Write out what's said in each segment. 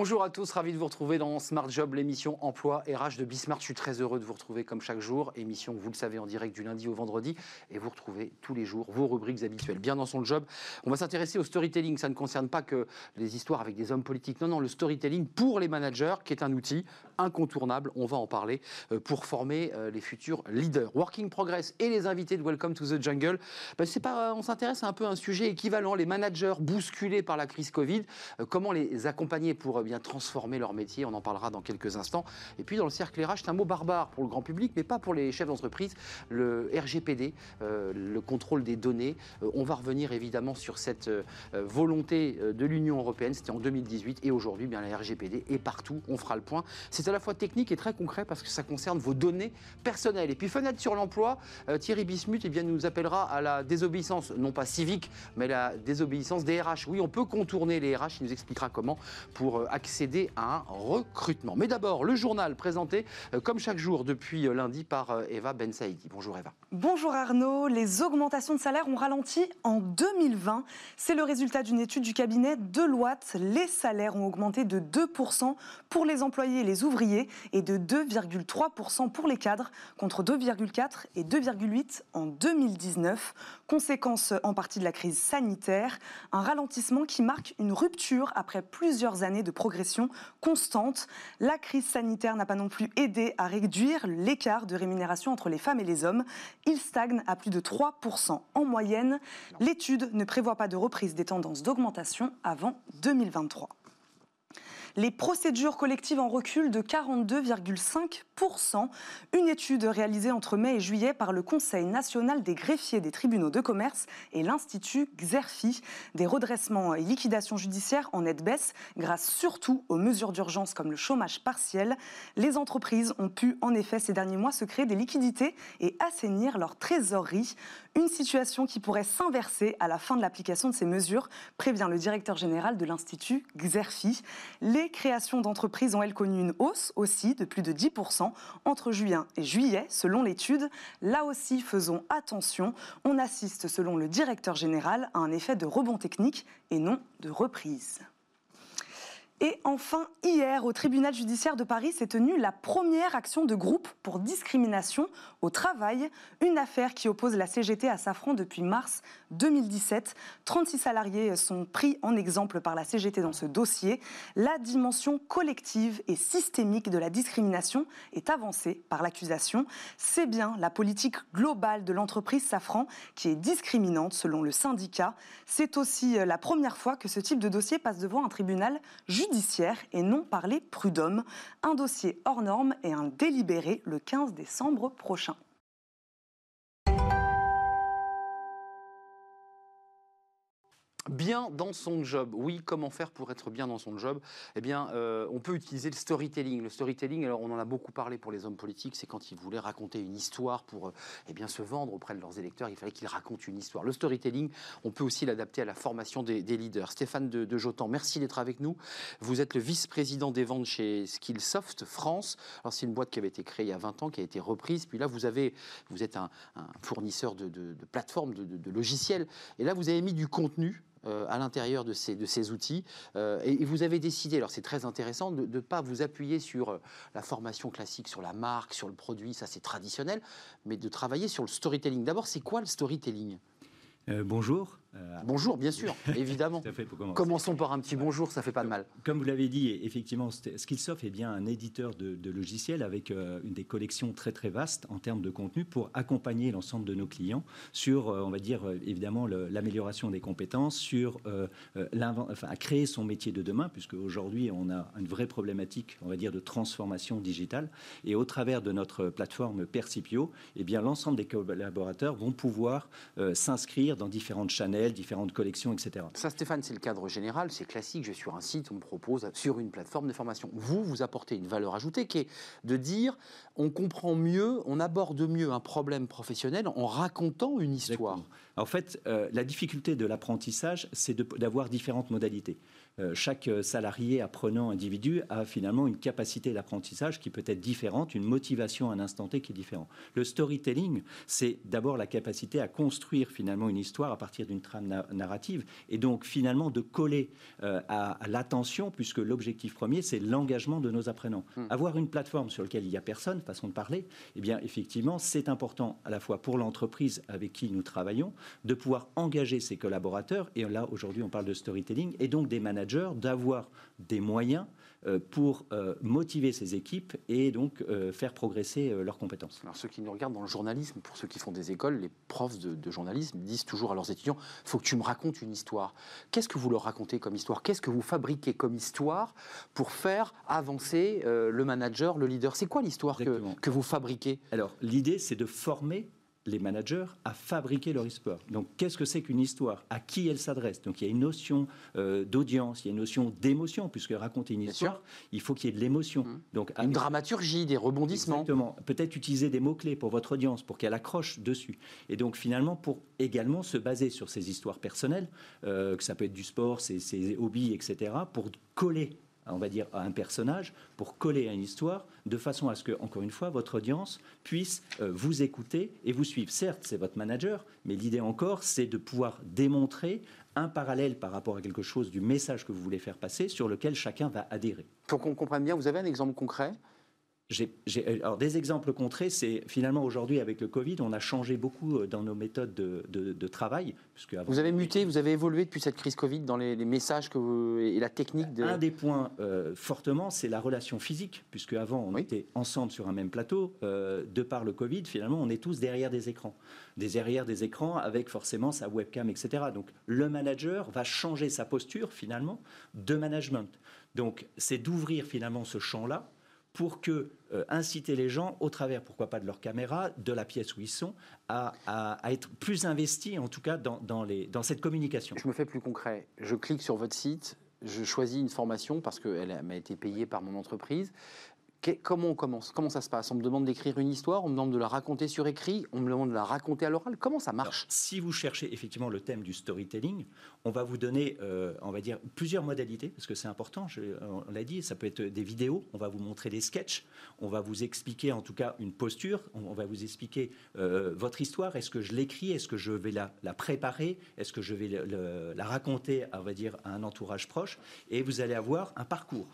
Bonjour à tous, ravi de vous retrouver dans Smart Job, l'émission Emploi RH de Bismart. Je suis très heureux de vous retrouver comme chaque jour. Émission, vous le savez, en direct du lundi au vendredi. Et vous retrouvez tous les jours vos rubriques habituelles. Bien dans son job, on va s'intéresser au storytelling. Ça ne concerne pas que les histoires avec des hommes politiques. Non, non, le storytelling pour les managers, qui est un outil incontournable. On va en parler euh, pour former euh, les futurs leaders. Working Progress et les invités de Welcome to the Jungle. Ben, c'est pas, on s'intéresse un peu à un sujet équivalent. Les managers bousculés par la crise Covid. Euh, comment les accompagner pour transformer leur métier On en parlera dans quelques instants. Et puis dans le cercle RH, c'est un mot barbare pour le grand public, mais pas pour les chefs d'entreprise. Le RGPD, le contrôle des données. on va revenir évidemment sur cette volonté de l'Union européenne. C'était en 2018 et aujourd'hui, bien la RGPD est partout. On fera le point. C'est à la fois technique et très concret parce que ça concerne vos données personnelles. Et puis fenêtre sur l'emploi, euh, Thierry Bismuth eh bien, nous appellera à la désobéissance, non pas civique, mais la désobéissance des RH. Oui, on peut contourner les RH, il nous expliquera comment pour euh, accéder à un recrutement. Mais d'abord, le journal présenté euh, comme chaque jour depuis lundi par Eva Ben Saïdi. Bonjour Eva. Bonjour Arnaud. Les augmentations de salaire ont ralenti en 2020. C'est le résultat d'une étude du cabinet Deloitte. Les salaires ont augmenté de 2% pour les employés et les ouvriers et de 2,3% pour les cadres, contre 2,4 et 2,8 en 2019. Conséquence en partie de la crise sanitaire, un ralentissement qui marque une rupture après plusieurs années de progression constante. La crise sanitaire n'a pas non plus aidé à réduire l'écart de rémunération entre les femmes et les hommes. Il stagne à plus de 3% en moyenne. L'étude ne prévoit pas de reprise des tendances d'augmentation avant 2023 les procédures collectives en recul de 42,5%. Une étude réalisée entre mai et juillet par le Conseil national des greffiers des tribunaux de commerce et l'Institut Xerfi. Des redressements et liquidations judiciaires en nette baisse grâce surtout aux mesures d'urgence comme le chômage partiel. Les entreprises ont pu en effet ces derniers mois se créer des liquidités et assainir leur trésorerie. Une situation qui pourrait s'inverser à la fin de l'application de ces mesures, prévient le directeur général de l'Institut Xerfi. Créations d'entreprises ont, elles, connu une hausse aussi de plus de 10% entre juin et juillet, selon l'étude. Là aussi, faisons attention. On assiste, selon le directeur général, à un effet de rebond technique et non de reprise. Et enfin, hier, au tribunal judiciaire de Paris s'est tenue la première action de groupe pour discrimination au travail, une affaire qui oppose la CGT à Safran depuis mars 2017. 36 salariés sont pris en exemple par la CGT dans ce dossier. La dimension collective et systémique de la discrimination est avancée par l'accusation. C'est bien la politique globale de l'entreprise Safran qui est discriminante selon le syndicat. C'est aussi la première fois que ce type de dossier passe devant un tribunal judiciaire judiciaire et non par les prud'hommes. Un dossier hors norme et un délibéré le 15 décembre prochain. Bien dans son job. Oui, comment faire pour être bien dans son job? Eh bien, euh, on peut utiliser le storytelling. Le storytelling, alors on en a beaucoup parlé pour les hommes politiques, c'est quand ils voulaient raconter une histoire pour euh, eh bien, se vendre auprès de leurs électeurs, il fallait qu'ils racontent une histoire. Le storytelling, on peut aussi l'adapter à la formation des, leaders. Stéphane de, Jotan, merci d'être avec nous. Vous êtes le vice-président des ventes chez Skillsoft France. Alors, c'est une boîte qui avait été créée il y a 20 ans, qui a été reprise. Puis là, vous, avez, vous êtes un, fournisseur de, de plateformes, de logiciels. Et là, vous avez mis du contenu euh, à l'intérieur de ces, outils. Euh, et, vous avez décidé, alors c'est très intéressant, de ne pas vous appuyer sur euh, la formation classique, sur la marque, sur le produit, ça c'est traditionnel, mais de travailler sur le storytelling. D'abord, c'est quoi le storytelling? Bonjour. Euh, bonjour, bien sûr, évidemment. Commençons par un petit bonjour, ça fait pas de mal. Comme vous l'avez dit, effectivement, Skillsoft est bien un éditeur de, logiciels avec euh, une des collections très très vastes en termes de contenu pour accompagner l'ensemble de nos clients sur, euh, on va dire, évidemment, l'amélioration des compétences, sur enfin, à créer son métier de demain, puisque aujourd'hui on a une vraie problématique, on va dire, de transformation digitale. Et au travers de notre plateforme Percipio, eh bien l'ensemble des collaborateurs vont pouvoir s'inscrire dans différentes différentes collections, etc. Ça, Stéphane, c'est le cadre général, c'est classique. Je vais sur un site, on me propose sur une plateforme de formation. Vous, vous apportez une valeur ajoutée qui est de dire on comprend mieux, on aborde mieux un problème professionnel en racontant une histoire. En fait, euh, la difficulté de l'apprentissage, c'est d'avoir différentes modalités. Euh, chaque salarié apprenant individu a finalement une capacité d'apprentissage qui peut être différente, une motivation à un instant T qui est différente. Le storytelling, c'est d'abord la capacité à construire finalement une histoire à partir d'une trame narrative et donc finalement de coller euh, à, l'attention puisque l'objectif premier c'est l'engagement de nos apprenants. Hmm. Avoir une plateforme sur laquelle il n'y a personne, façon de parler, eh bien effectivement c'est important à la fois pour l'entreprise avec qui nous travaillons de pouvoir engager ses collaborateurs et là aujourd'hui on parle de storytelling et donc des managers d'avoir des moyens euh, pour euh, motiver ces équipes et donc euh, faire progresser leurs compétences. Alors ceux qui nous regardent dans le journalisme, pour ceux qui font des écoles, les profs de, journalisme disent toujours à leurs étudiants, il faut que tu me racontes une histoire. Qu'est-ce que vous leur racontez comme histoire? Qu'est-ce que vous fabriquez comme histoire pour faire avancer le manager, le leader? C'est quoi l'histoire que, que vous fabriquez? Alors l'idée, c'est de former les managers à fabriquer leur histoire. Donc, qu'est-ce que c'est qu'une histoire? À qui elle s'adresse? Donc, il y a une notion euh, d'audience, il y a une notion d'émotion, puisque raconter une histoire, il faut qu'il y ait de l'émotion. Mmh. Donc, une dramaturgie, des rebondissements. Exactement. Peut-être utiliser des mots-clés pour votre audience, pour qu'elle accroche dessus. Et donc, finalement, pour également se baser sur ces histoires personnelles, euh, que ça peut être du sport, ses, ses hobbies, etc., pour coller on va dire, à un personnage pour coller à une histoire, de façon à ce que, encore une fois, votre audience puisse euh, vous écouter et vous suivre. Certes, c'est votre manager, mais l'idée encore, c'est de pouvoir démontrer un parallèle par rapport à quelque chose du message que vous voulez faire passer, sur lequel chacun va adhérer. Pour qu'on comprenne bien, vous avez un exemple concret alors des exemples concrets, c'est finalement aujourd'hui avec le Covid, on a changé beaucoup euh, dans nos méthodes de, travail. Puisque vous avez muté, vous avez évolué depuis cette crise Covid dans les, messages que vous, et la technique de... Un des points euh, fortement, c'est la relation physique, puisque avant on était ensemble sur un même plateau. Euh, de par le Covid, finalement, on est tous derrière des écrans, des derrière des écrans avec forcément sa webcam, etc. Donc le manager va changer sa posture finalement de management. Donc c'est d'ouvrir finalement ce champ-là pour que euh, inciter les gens, au travers, pourquoi pas, de leur caméra, de la pièce où ils sont, à, être plus investis, en tout cas, dans, cette communication. Je me fais plus concret. Je clique sur votre site, je choisis une formation parce qu'elle m'a été payée par mon entreprise comment on commence? Comment ça se passe? On me demande d'écrire une histoire, on me demande de la raconter sur écrit, on me demande de la raconter à l'oral. Comment ça marche? Si vous cherchez effectivement le thème du storytelling, on va vous donner, euh, on va dire, plusieurs modalités, parce que c'est important, on l'a dit, ça peut être des vidéos, on va vous montrer des sketchs, on va vous expliquer en tout cas une posture, on, va vous expliquer euh, votre histoire, est-ce que je l'écris, est-ce que je vais la, préparer, est-ce que je vais la raconter, on va dire, à un entourage proche, et vous allez avoir un parcours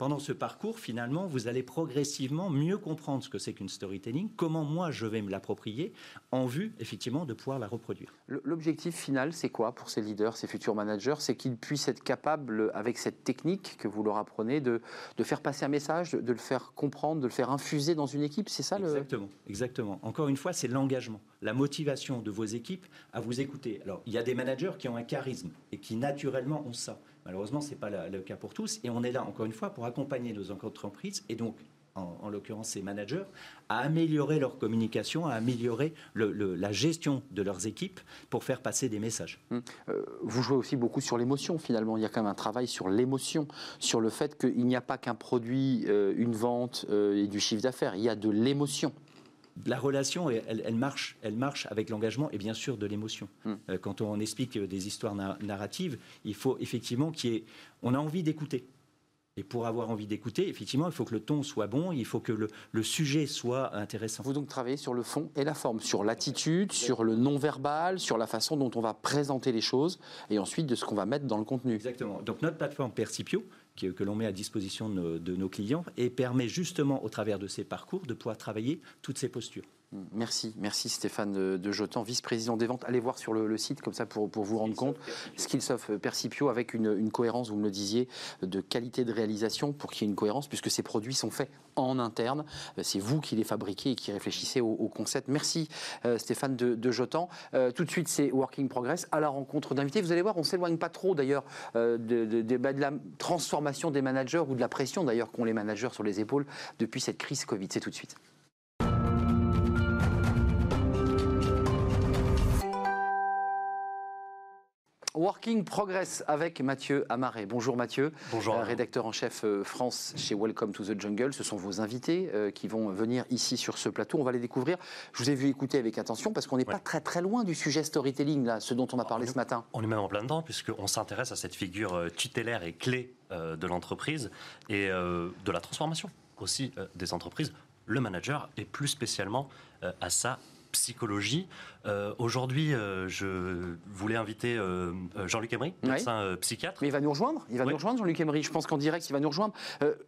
pendant ce parcours, finalement, vous allez progressivement mieux comprendre ce que c'est qu'une storytelling, comment moi je vais me l'approprier en vue, effectivement, de pouvoir la reproduire. L'objectif final, c'est quoi pour ces leaders, ces futurs managers? C'est qu'ils puissent être capables, avec cette technique que vous leur apprenez, de, de faire passer un message, de, le faire comprendre, de le faire infuser dans une équipe, c'est ça Exactement, exactement. Encore une fois, c'est l'engagement, la motivation de vos équipes à vous écouter. Alors, il y a des managers qui ont un charisme et qui naturellement ont ça. Malheureusement, ce n'est pas le cas pour tous. Et on est là, encore une fois, pour accompagner nos entreprises et donc en, l'occurrence ces managers, à améliorer leur communication, à améliorer la gestion de leurs équipes pour faire passer des messages. Hum. Euh, vous jouez aussi beaucoup sur l'émotion finalement. Il y a quand même un travail sur l'émotion, sur le fait qu'il n'y a pas qu'un produit, euh, une vente euh, et du chiffre d'affaires. Il y a de l'émotion la relation, elle, marche, elle marche avec l'engagement et bien sûr de l'émotion. Hmm. Euh, quand on explique des histoires narratives, il faut effectivement y ait, on a envie d'écouter. Et pour avoir envie d'écouter, effectivement, il faut que le ton soit bon, il faut que le, sujet soit intéressant. Vous donc travaillez sur le fond et la forme, sur l'attitude, sur le non-verbal, sur la façon dont on va présenter les choses, et ensuite de ce qu'on va mettre dans le contenu. Exactement. Donc notre plateforme Percipio, que l'on met à disposition de nos, clients et permet justement, au travers de ces parcours, de pouvoir travailler toutes ces postures. Merci, merci Stéphane de Jotan, vice-président des ventes. Allez voir sur le, site comme ça pour, pour vous rendre compte. Skillsoft Percipio avec une, cohérence, vous me le disiez, de qualité de réalisation pour qu'il y ait une cohérence puisque ces produits sont faits en interne. C'est vous qui les fabriquez et qui réfléchissez au, concept. Merci euh, Stéphane de, Jotan. Euh, tout de suite, c'est Working Progress à la rencontre d'invités. Vous allez voir, on s'éloigne pas trop d'ailleurs euh, de, bah, de la transformation des managers ou de la pression d'ailleurs qu'ont les managers sur les épaules depuis cette crise Covid. C'est tout de suite. Working Progress avec Mathieu Amaré. Bonjour Mathieu. Bonjour. Euh, rédacteur en chef euh, France chez Welcome to the Jungle. Ce sont vos invités euh, qui vont venir ici sur ce plateau. On va les découvrir. Je vous ai vu écouter avec attention parce qu'on n'est Ouais. pas très très loin du sujet storytelling, là, ce dont on a parlé ce matin. On est même en plein dedans, puisqu'on s'intéresse à cette figure tutélaire et clé euh, de l'entreprise et de la transformation aussi des entreprises, le manager, et plus spécialement à sa psychologie. Euh, Aujourd'hui, euh, je voulais inviter euh, Jean-Luc Emery, médecin psychiatre. Mais il va nous rejoindre, il va nous rejoindre Jean-Luc Emery. Je pense qu'en direct, il va nous rejoindre.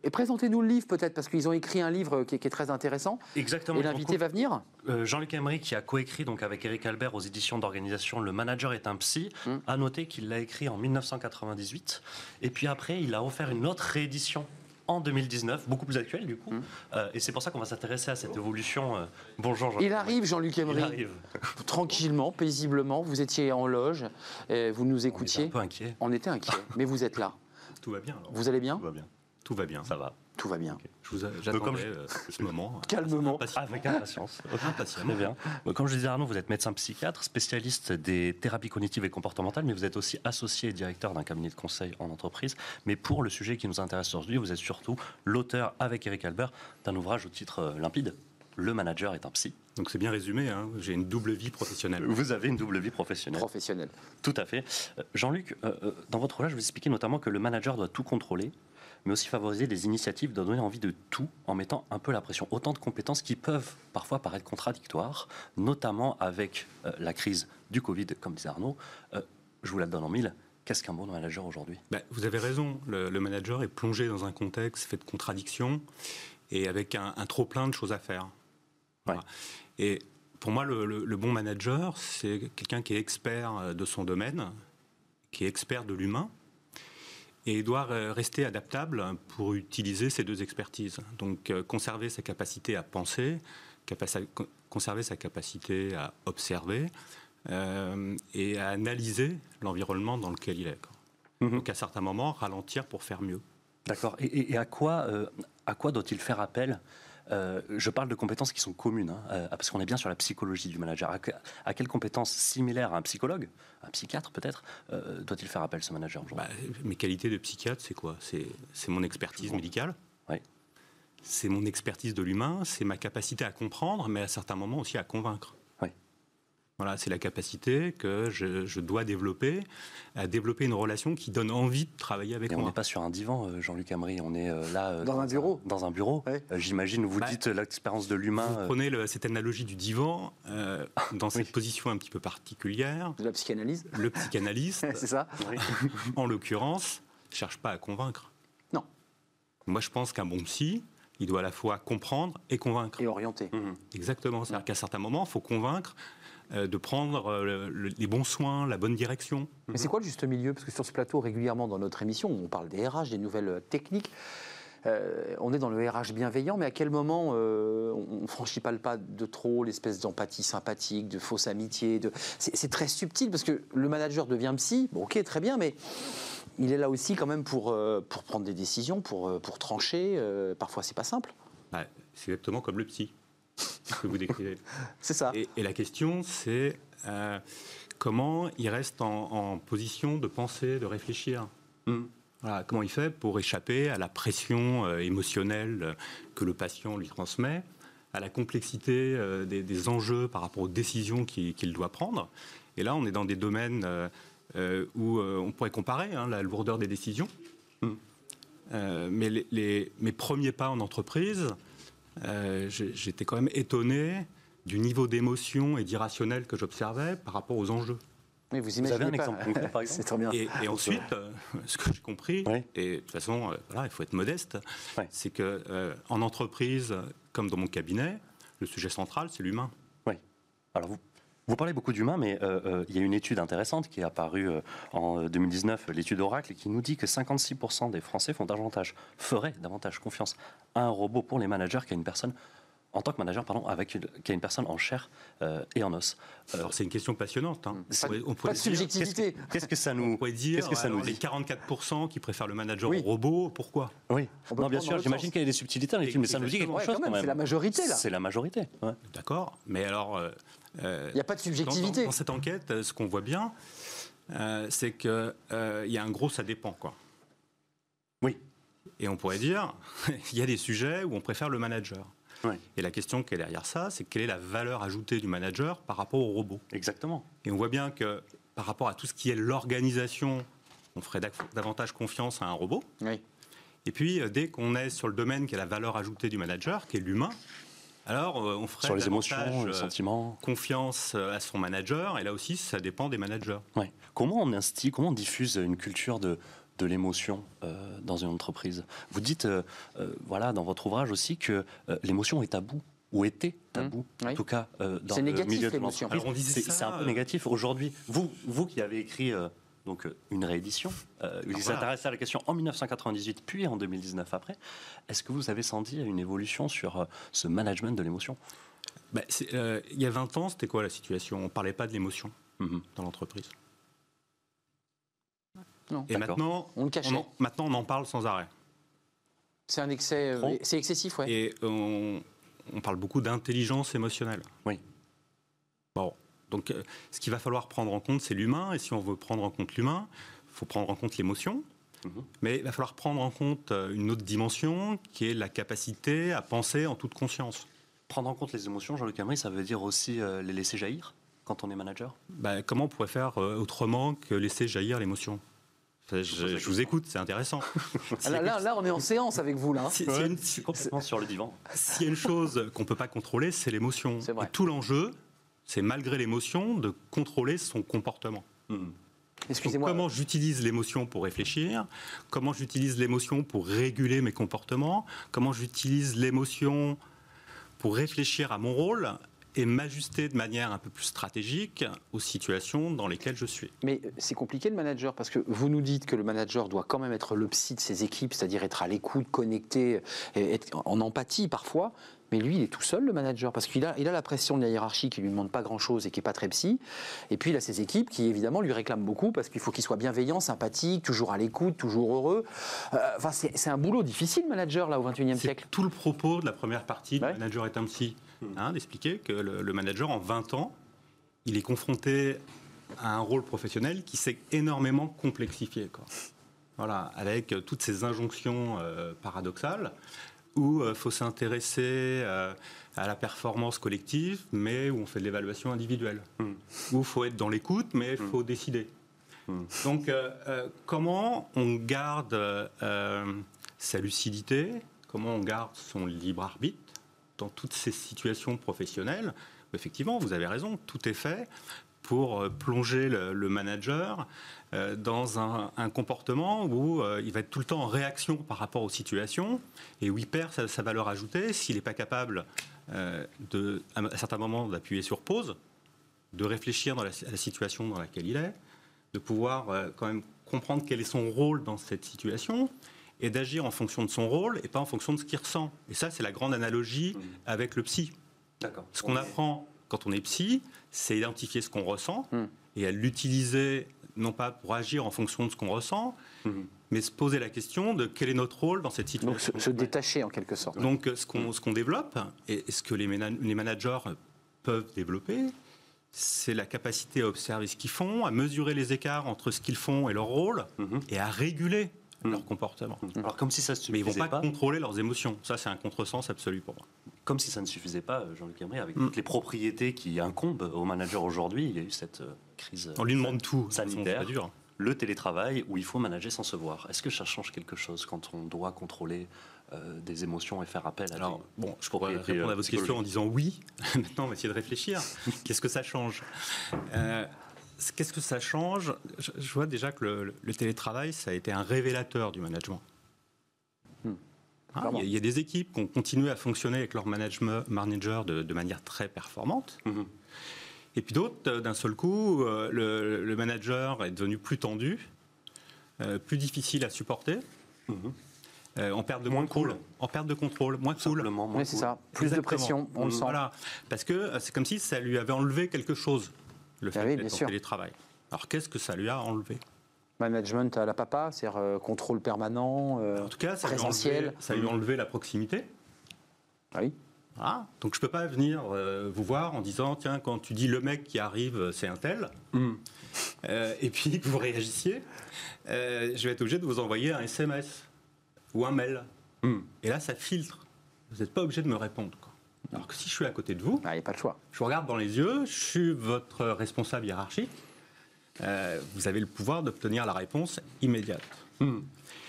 Et présentez-nous le livre peut-être, parce qu'ils ont écrit un livre qui est, qui est très intéressant. Exactement. Et l'invité va venir Jean-Luc Emery, qui a coécrit donc avec Eric Albert aux éditions d'organisation Le manager est un psy, Mm. a noté qu'il l'a écrit en 1998. Et puis après, il a offert une autre réédition en 2019, beaucoup plus actuelle du coup. Mm. Euh, et c'est pour ça qu'on va s'intéresser à cette évolution. Euh, bonjour Jean-Luc. Il arrive, Jean-Luc Il Emery. arrive. Tranquillement, paisiblement. Vous étiez en loge, et vous nous On était écoutiez. un peu inquiet. On était inquiets, mais vous êtes là. Tout va bien alors. Vous allez bien Tout va bien. Tout va bien. Ça va. Tout va bien. Je vous j'attendais je- euh, ce moment. Calmement. Impatiemment. Avec impatience. Impatiemment. Très bien. Euh, Comme je disais Arnaud, vous êtes médecin psychiatre, spécialiste des thérapies cognitives et comportementales, mais vous êtes aussi associé et directeur d'un cabinet de conseil en entreprise. Mais pour le sujet qui nous intéresse aujourd'hui, vous êtes surtout l'auteur avec Eric Albert d'un ouvrage au titre euh, limpide. Le manager est un psy. Donc c'est bien résumé, hein. j'ai une double vie professionnelle. Vous avez une double vie professionnelle. Professionnel. Tout à fait. Euh, Jean-Luc, euh, euh, dans votre ouvrage, vous expliquez notamment que le manager doit tout contrôler, mais aussi favoriser les initiatives, doit donner envie de tout en mettant un peu la pression. Autant de compétences qui peuvent parfois paraître contradictoires, notamment avec euh, la crise du Covid, comme disait Arnaud. Euh, je vous la donne en mille. Qu'est-ce qu'un bon manager aujourd'hui? Ben, vous avez raison, le, le manager est plongé dans un contexte fait de contradictions et avec un, un trop plein de choses à faire. Voilà. Et pour moi, le, le- le bon manager, c'est quelqu'un qui est expert euh, de son domaine, qui est expert de l'humain, et il doit euh, rester adaptable pour utiliser ces deux expertises. Donc euh, conserver sa capacité à penser, conserver sa capacité à observer euh, et à analyser l'environnement dans lequel il est. Mhm. Donc à certains moments, ralentir pour faire mieux. D'accord. Et, et- et à quoi, euh, à quoi doit-il faire appel Euh, Je parle de compétences qui sont communes, hein, euh, parce qu'on est bien sur la psychologie du manager. À, à quelles compétences similaires à un psychologue, un psychiatre peut-être, euh, doit-il faire appel ce manager aujourd'hui? Bah, mes qualités de psychiatre, c'est quoi? C'est mon expertise médicale. Oui. C'est mon expertise de l'humain, c'est ma capacité à comprendre, mais à certains moments aussi à convaincre. Voilà, c'est la capacité que je, je dois développer, à développer une relation qui donne envie de travailler avec Et on moi. n'est pas sur un divan, euh, Jean-Luc Amery, on est euh, là. euh, Dans un bureau. Dans un bureau. Ouais. Euh, J'imagine, vous Bah, dites l'expérience de l'humain. Vous prenez le- cette analogie du divan, euh, dans cette Oui. position un petit peu particulière, De la psychanalyse le psychanalyste, C'est ça en l'occurrence, ne cherche pas à convaincre. Non. Moi, je pense qu'un bon psy, il doit à la fois comprendre et convaincre. Et orienté. Mhm. Exactement. C'est-à-dire qu'à certains moments, il faut convaincre de prendre euh, le- le- les bons soins, la bonne direction. Mais c'est quoi le juste milieu? Parce que sur ce plateau, régulièrement dans notre émission, on parle des RH, des nouvelles euh, techniques. Euh, on est dans le RH bienveillant, mais à quel moment euh, on ne franchit pas le pas de trop, l'espèce d'empathie sympathique, de fausse amitié de... C'est très subtil parce que le manager devient psy, bon, ok, très bien, mais il est là aussi quand même pour, euh, pour prendre des décisions, pour, euh, pour trancher. euh, parfois, c'est pas simple. Bah, c'est exactement comme le psy que vous décrivez. C'est ça. Et, et la question, c'est euh, comment il reste en, en position de penser, de réfléchir? Voilà, comment il fait pour échapper à la pression euh, émotionnelle euh, que le patient lui transmet, à la complexité euh, des, des enjeux par rapport aux décisions qu'il doit prendre? Et là, on est dans des domaines euh, où on pourrait comparer hein, la lourdeur des décisions. Euh, mais les, les- mes premiers pas en entreprise, euh, j'étais quand même étonné du niveau d'émotion et d'irrationnel que j'observais par rapport aux enjeux. Mais vous Vous imaginez avez un pas. exemple concret, par exemple C'est très bien. Et, et ensuite, euh, ce que j'ai compris, Oui. et de toute façon, euh, voilà, il faut être modeste, c'est que euh, en entreprise, comme dans mon cabinet, le sujet central, c'est l'humain. Alors vous, vous parlez beaucoup d'humains, mais euh, euh, il y a une étude intéressante qui est apparue euh, en euh, 2019, l'étude Oracle, qui nous dit que 56% des Français font davantage, feraient davantage confiance à un robot pour les managers qu'à une personne, en tant que manager, pardon, avec une- qu'à une personne en chair euh, et en os. Euh, Alors c'est une question passionnante. hein. Pas, On pourrait- on pas pourrait de dire- subjectivité. Qu'est-ce que ça On nous... pourrait dire Qu'est-ce que ça alors, nous les dit 44% qui préfèrent le manager Oui. au robot, pourquoi? Oui, On non, bien sûr, j'imagine sens. qu'il y a des subtilités dans l'étude, mais ça nous dit quelque chose quand même, c'est la majorité, là. C'est la majorité. ouais. D'accord Mais alors, euh, Il n'y a pas de dans, subjectivité. dans- dans cette enquête, euh, ce qu'on voit bien, euh, c'est qu'il euh, y a un gros ça dépend. Quoi. Oui. Et on pourrait dire, il y a des sujets où on préfère le manager. Et la question qui est derrière ça, c'est quelle est la valeur ajoutée du manager par rapport au robot Exactement. Et on voit bien que par rapport à tout ce qui est l'organisation, on ferait davantage confiance à un robot. Oui. Et puis, euh, dès qu'on est sur le domaine qui est la valeur ajoutée du manager, qui est l'humain, alors euh, on ferait sur les émotions, les euh, sentiments, confiance à son manager. Et là aussi, ça dépend des managers. Ouais. Comment on instille, comment on diffuse une culture de de l'émotion dans une entreprise? Vous dites, voilà, dans votre ouvrage aussi, que l'émotion est tabou ou était tabou, mmh. en tout cas dans le négatif, milieu de l'émotion. l'entreprise. C'est un peu négatif aujourd'hui. Vous, vous qui avez écrit donc euh, une réédition. Euh, il s'intéresse à la question en 1998, puis en 2019 après. Est-ce que vous avez senti une évolution sur euh, ce management de l'émotion? Bah, Il y a 20 ans, c'était quoi la situation? On ne parlait pas de l'émotion mhm. dans l'entreprise. Et maintenant on, maintenant, on en parle sans arrêt. C'est un excès, c'est excessif, ouais. Et on, on parle beaucoup d'intelligence émotionnelle. Oui. Bon, donc, euh, ce qu'il va falloir prendre en compte, c'est l'humain. Et si on veut prendre en compte l'humain, il faut prendre en compte l'émotion. Mhm. Mais il va falloir prendre en compte euh, une autre dimension qui est la capacité à penser en toute conscience. Prendre en compte les émotions, Jean-Luc Emery, ça veut dire aussi euh, les laisser jaillir quand on est manager? Bah, Comment on pourrait faire autrement que laisser jaillir l'émotion? Je, vous écoute, c'est intéressant. Ah, là, là, on est en séance avec vous, là. Si, complètement sur le divan. S'il y a une chose qu'on ne peut pas contrôler, c'est l'émotion. Tout l'enjeu, c'est malgré l'émotion de contrôler son comportement. Hmm. Excusez-moi. Comment j'utilise l'émotion pour réfléchir? Comment j'utilise l'émotion pour réguler mes comportements? Comment j'utilise l'émotion pour réfléchir à mon rôle et m'ajuster de manière un peu plus stratégique aux situations dans lesquelles je suis? Mais c'est compliqué le manager parce que vous nous dites que le manager doit quand même être le psy de ses équipes, c'est-à-dire être à l'écoute, connecté, être en empathie parfois. Mais lui, il est tout seul, le manager, parce qu'il a, il a la pression de la hiérarchie qui lui demande pas grand-chose et qui est pas très psy. Et puis, il a ses équipes qui, évidemment, lui réclament beaucoup parce qu'il faut qu'il soit bienveillant, sympathique, toujours à l'écoute, toujours heureux. Euh, enfin, c'est un boulot difficile, manager, là, au XXIe siècle. tout le propos de la première partie Le manager est un psy. Hein, d'expliquer que le, manager, en 20 ans, il est confronté à un rôle professionnel qui s'est énormément complexifié. Quoi. Voilà, avec toutes ces injonctions euh, paradoxales où il euh, faut s'intéresser euh, à la performance collective, mais où on fait de l'évaluation individuelle. Hmm. Où il faut être dans l'écoute, mais il hmm. faut décider. Hmm. Donc, euh, comment on garde sa lucidité Comment on garde son libre arbitre dans toutes ces situations professionnelles? Effectivement, vous avez raison, tout est fait pour plonger le manager euh, dans un, comportement où euh, il va être tout le temps en réaction par rapport aux situations et où il perd sa, valeur ajoutée s'il n'est pas capable euh, de, à, un certain moment d'appuyer sur pause, de réfléchir dans la, à la situation dans laquelle il est, de pouvoir quand même comprendre quel est son rôle dans cette situation et d'agir en fonction de son rôle et pas en fonction de ce qu'il ressent. Et ça, c'est la grande analogie mmh. avec le psy. Ce qu'on apprend quand on est psy, c'est identifier ce qu'on ressent mmh. et à l'utiliser non pas pour agir en fonction de ce qu'on ressent, mhm. mais se poser la question de quel est notre rôle dans cette situation. Donc se, détacher en quelque sorte. Donc ce qu'on développe, et ce que les, les managers peuvent développer, c'est la capacité à observer ce qu'ils font, à mesurer les écarts entre ce qu'ils font et leur rôle, mhm. et à réguler leur mhm. comportement. Alors comme si ça se Mais ils ne vont pas, contrôler leurs émotions. Ça, c'est un contresens absolu pour moi. Comme si ça ne suffisait pas, Jean-Luc Emery, avec mm. toutes les propriétés qui incombent aux managers aujourd'hui, il y a eu cette euh, crise On lui demande tout, sanitaire, dur. le télétravail, où il faut manager sans se voir. Est-ce que ça change quelque chose quand on doit contrôler euh, des émotions et faire appel à Alors, bon, je pourrais répondre à votre question en disant oui. Maintenant, on va essayer de réfléchir. Qu'est-ce que ça change? Euh, Qu'est-ce que ça change? Je, vois déjà que le, télétravail, ça a été un révélateur du management. Hmm. Ah, il, y a, des équipes qui ont continué à fonctionner avec leur manager de, manière très performante. Hmm. Et puis d'autres, euh, d'un seul coup, euh, le, manager est devenu plus tendu, euh, plus difficile à supporter. Hmm. en perte de contrôle, en perte de contrôle, moins cool. oui, c'est ça. Plus de pression, on le sent. Voilà, parce que c'est comme si ça lui avait enlevé quelque chose le ah fait d'être en télétravail. Alors qu'est-ce que ça lui a enlevé? Management à la papa, c'est-à-dire euh, contrôle permanent, euh, en tout cas, ça présentiel. Lui ça lui a enlevé la proximité. Ah oui. Donc je ne peux pas venir euh, vous voir en disant, tiens, quand tu dis le mec qui arrive, c'est un tel, hmm. euh, et puis que vous réagissiez, euh, je vais être obligé de vous envoyer un SMS ou un mail. Hmm. Et là, ça filtre. Vous n'êtes pas obligé de me répondre. Alors que si je suis à côté de vous, il n'y a pas de choix. Je vous regarde dans les yeux, je suis votre responsable hiérarchique. vous avez le pouvoir d'obtenir la réponse immédiate.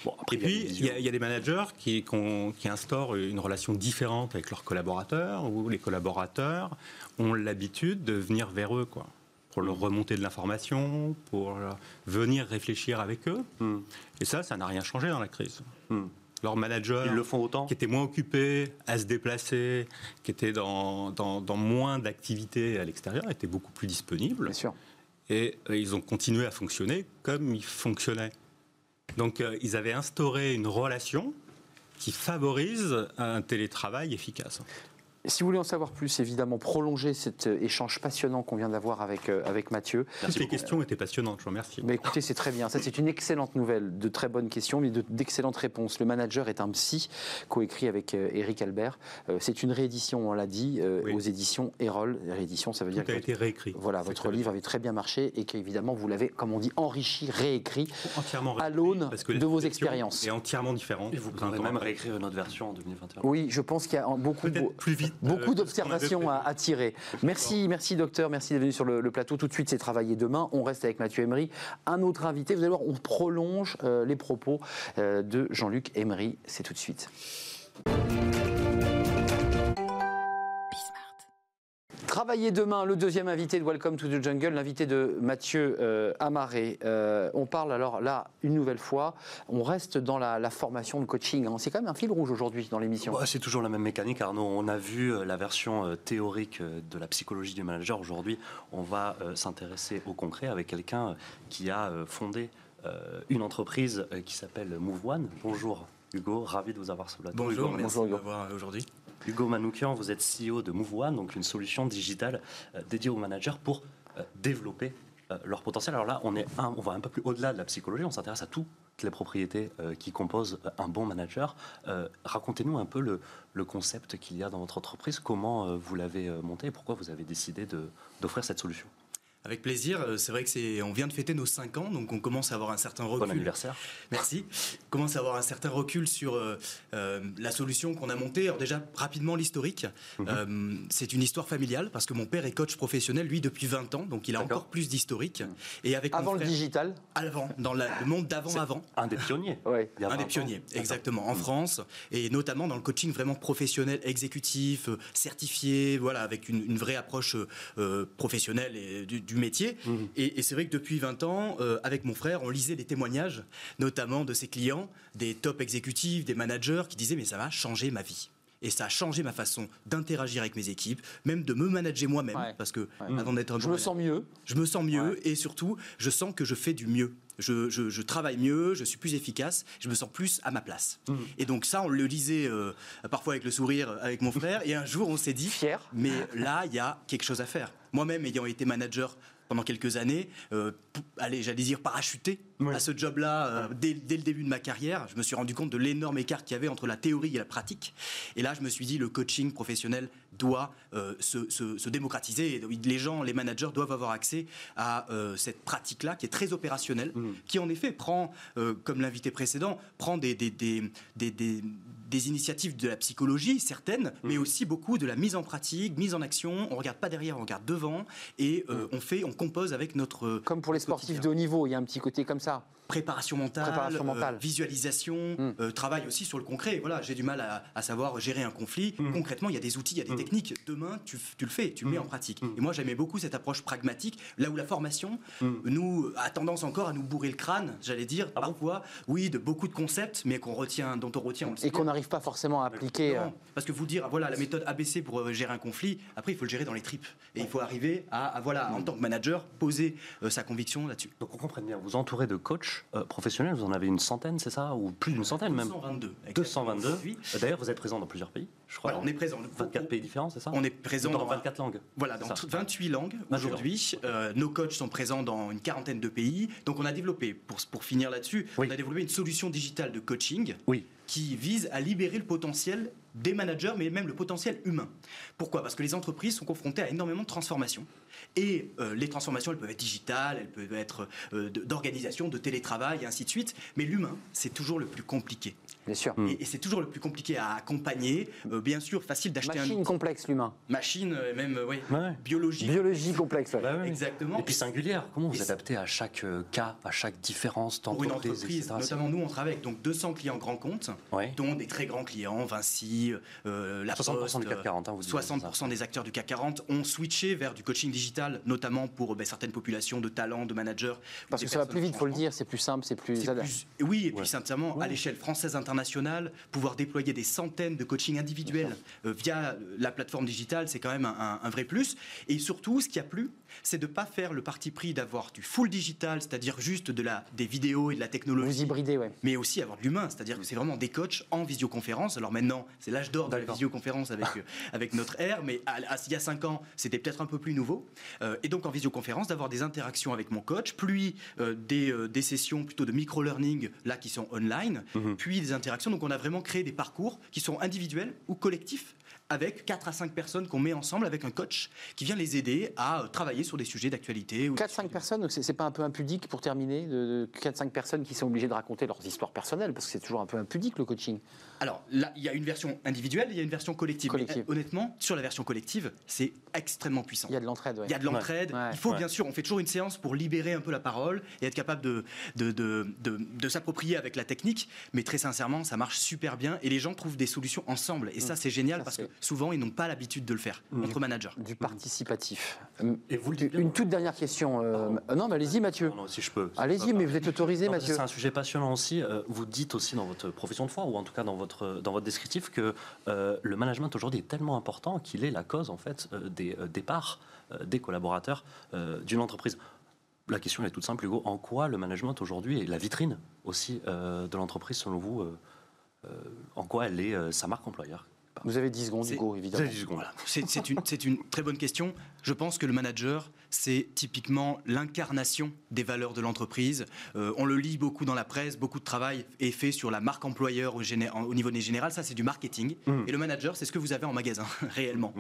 Hmm et puis, il y, a des managers qui, qui, instaurent une relation différente avec leurs collaborateurs, où les collaborateurs ont l'habitude de venir vers eux, quoi, pour leur remonter de l'information, pour venir réfléchir avec eux. Hmm. Et ça, ça n'a rien changé dans la crise. Hmm. Leurs managers, Ils le font autant. qui étaient moins occupés à se déplacer, qui étaient dans, dans, dans moins d'activités à l'extérieur, étaient beaucoup plus disponibles. Bien sûr. Et euh, ils ont continué à fonctionner comme ils fonctionnaient. Donc euh, ils avaient instauré une relation qui favorise un télétravail efficace. Si vous voulez en savoir plus, évidemment, prolonger cet euh, échange passionnant qu'on vient d'avoir avec, euh, avec Mathieu. Toutes les questions étaient passionnantes, je vous remercie. Mais écoutez, c'est très bien. Ça, c'est une excellente nouvelle, de très bonnes questions, mais d'excellentes réponses. Le manager est un psy, coécrit avec Eric Albert. c'est une réédition, on l'a dit, aux éditions Erol. Réédition, ça veut dire que. a été réécrit. Voilà, votre livre avait très bien marché et qu'évidemment, vous l'avez, comme on dit, enrichi, réécrit entièrement à l'aune de vos expériences. Et entièrement différent. Et vous pourrez même réécrire une autre version en 2021. Oui, je pense qu'il y a beaucoup. plus vite Beaucoup euh, d'observations à, tirer. Merci, merci docteur, merci d'être venu sur le, plateau. Tout de suite, c'est travailler demain. On reste avec Mathieu Emery. Un autre invité, vous allez voir, on prolonge euh, les propos euh, de Jean-Luc Emery. C'est tout de suite. Travailler demain, le deuxième invité de Welcome to the Jungle, l'invité de Mathieu euh, Amaré. Euh, on parle alors là, une nouvelle fois, on reste dans la, formation de coaching. Hein. C'est quand même un fil rouge aujourd'hui dans l'émission. c'est toujours la même mécanique, Arnaud. On a vu euh, la version théorique de la psychologie du manager. Aujourd'hui, on va s'intéresser au concret avec quelqu'un qui a fondé une entreprise qui s'appelle Move One. Bonjour Hugo, ravi de vous avoir sur le plateau. Bonjour, merci de m'avoir aujourd'hui. Hugo Manoukian, vous êtes CEO de MoveOne, donc une solution digitale euh, dédiée aux managers pour euh, développer euh, leur potentiel. Alors là, on, est un, on va un peu plus au-delà de la psychologie, on s'intéresse à toutes les propriétés qui composent un bon manager. Racontez-nous un peu le, le concept qu'il y a dans votre entreprise, comment vous l'avez monté et pourquoi vous avez décidé d'offrir cette solution. Avec plaisir. Euh, c'est vrai que c'est, on vient de fêter nos 5 ans, donc on commence à avoir un certain recul. Bon anniversaire. Merci. On commence à avoir un certain recul sur euh, euh, la solution qu'on a montée. Alors déjà, rapidement, l'historique. Mhm. c'est une histoire familiale parce que mon père est coach professionnel, lui, depuis 20 ans, donc il a encore plus d'historique. Mhm. Et avec avant le digital? Avant, dans le monde d'avant-avant. Un des pionniers. Ouais. Un des pionniers, exactement, en mhm. France, et notamment dans le coaching vraiment professionnel, exécutif, certifié, voilà, avec une, vraie approche professionnelle et du métier. Mhm. Et, c'est vrai que depuis 20 ans, euh, avec mon frère, on lisait des témoignages, notamment de ses clients, des top exécutifs, des managers, qui disaient mais ça va changer ma vie et ça a changé ma façon d'interagir avec mes équipes, même de me manager moi-même, parce que avant d'être un je me sens mieux, je me sens mieux et surtout je sens que je fais du mieux. Je, travaille mieux, je suis plus efficace, je me sens plus à ma place. Mhm. Et donc ça, on le lisait euh, parfois avec le sourire avec mon frère. Et un jour, on s'est dit, fier, mais là, il y a quelque chose à faire. Moi-même, ayant été manager pendant quelques années, euh, allez, j'allais dire parachuté à ce job-là euh, dès, le début de ma carrière. Je me suis rendu compte de l'énorme écart qu'il y avait entre la théorie et la pratique. Et là, je me suis dit, le coaching professionnel doit euh, se, démocratiser. Les gens, les managers doivent avoir accès à cette pratique-là qui est très opérationnelle, mmh. qui en effet prend, comme l'invité précédent, prend des, des, des, des initiatives de la psychologie, certaines, mais mhm. aussi beaucoup de la mise en pratique, mise en action. On regarde pas derrière, on regarde devant et euh, mhm. on fait, on compose avec notre. Comme pour les sportifs de haut niveau, il y a un petit côté comme ça préparation mentale, euh, visualisation, hmm. euh, travail aussi sur le concret. Voilà, j'ai du mal à, savoir gérer un conflit. Hmm. Concrètement, il y a des outils, il y a des hmm. techniques. Demain, tu, le fais, tu le mets en pratique. Et moi, j'aimais beaucoup cette approche pragmatique, là où la formation nous a tendance encore à nous bourrer le crâne, j'allais dire, ah parfois, oui, de beaucoup de concepts, mais qu'on retient, dont on retient. et qu'on n'arrive pas forcément à appliquer. Euh. parce que vous dire, voilà, la méthode ABC pour gérer un conflit, après, il faut le gérer dans les tripes. Et il faut arriver à, voilà, en tant que manager, poser sa conviction là-dessus. Donc on comprend bien, vous entourez de coachs professionnels, vous en avez une centaine, c'est ça Ou plus d'une centaine même 222. 222. D'ailleurs, vous êtes présent dans plusieurs pays, je crois. on est présent. 24 pays différents, c'est ça On est présent dans, 24 langues. Voilà, dans 28 langues aujourd'hui. Euh, nos coachs sont présents dans une quarantaine de pays. Donc on a développé, pour, pour finir là-dessus, on a développé une solution digitale de coaching oui. qui vise à libérer le potentiel des managers, mais même le potentiel humain. Pourquoi? Parce que les entreprises sont confrontées à énormément de transformations. Et euh, les transformations, elles peuvent être digitales, elles peuvent être euh, d'organisation, de télétravail, et ainsi de suite. Mais l'humain, c'est toujours le plus compliqué. Bien sûr. Et, c'est toujours le plus compliqué à accompagner. Euh, bien sûr, facile d'acheter un. Machine complexe, l'humain. Machine, même, oui. Biologie. Biologie complexe. Bah Exactement. Et puis singulière. Comment vous adaptez à chaque cas, à chaque différence d'entreprise Pour une entreprise, notamment nous, on travaille avec donc 200 clients grands comptes, dont des très grands clients, Vinci, la 60% Poste, du CAC 40. Hein, 60% des acteurs du CAC 40 ont switché vers du coaching digital, notamment pour ben, certaines populations de talents, de managers. Parce que ça va plus vite, il faut le dire, c'est plus simple, c'est plus... Oui, et puis sincèrement, à l'échelle française internationale, pouvoir déployer des centaines de coachings individuels euh, via la plateforme digitale, c'est quand même un, vrai plus. Et surtout, ce qui a plu, c'est de ne pas faire le parti pris d'avoir du full digital, c'est-à-dire juste de la, des vidéos et de la technologie. Vous hybridez, ouais. Mais aussi avoir de l'humain, c'est-à-dire que c'est vraiment des coachs en visioconférence. Alors maintenant, c'est l'âge d'or de la visioconférence avec, euh, avec notre ère, mais il y a cinq ans, c'était peut-être un peu plus nouveau. Euh, et donc en visioconférence, d'avoir des interactions avec mon coach, puis des, des, sessions plutôt de micro-learning, là, qui sont online, mhm. puis des interactions. Donc on a vraiment créer des parcours qui sont individuels ou collectifs avec 4 à 5 personnes qu'on met ensemble avec un coach qui vient les aider à euh, travailler sur des sujets d'actualité. 4-5 personnes, c'est pas un peu impudique pour terminer de, 4-5 personnes qui sont obligées de raconter leurs histoires personnelles parce que c'est toujours un peu impudique le coaching Alors là, il y a une version individuelle, il y a une version collective. honnêtement, sur la version collective, c'est extrêmement puissant. Il y a de l'entraide. Il y a de l'entraide. Il faut bien sûr, on fait toujours une séance pour libérer un peu la parole et être capable de, de, de, de s'approprier avec la technique, mais très sincèrement, ça marche super bien et les gens trouvent des solutions ensemble. Et ça, mm. c'est génial parce que souvent, ils n'ont pas l'habitude de le faire, mmh. entre managers. Du participatif. Et vous Une toute dernière question. Euh, non, mais allez-y, Mathieu. si je peux. Allez-y, mais vous êtes autorisé, Mathieu. C'est un sujet passionnant aussi. Euh, vous dites aussi dans votre profession de foi, ou en tout cas dans votre, dans votre descriptif, que euh, le management aujourd'hui est tellement important qu'il est la cause, en fait, des départs des collaborateurs d'une entreprise. La question est toute simple, Hugo. En quoi le management aujourd'hui est la vitrine aussi de l'entreprise, selon vous En quoi elle est sa marque employeur? Vous avez 10 secondes, Hugo, évidemment. C'est une, une, très bonne question. Je pense que le manager, c'est typiquement l'incarnation des valeurs de l'entreprise. Euh, on le lit beaucoup dans la presse, beaucoup de travail est fait sur la marque employeur au, au niveau général. Ça, c'est du marketing. Mm. Et le manager, c'est ce que vous avez en magasin, réellement.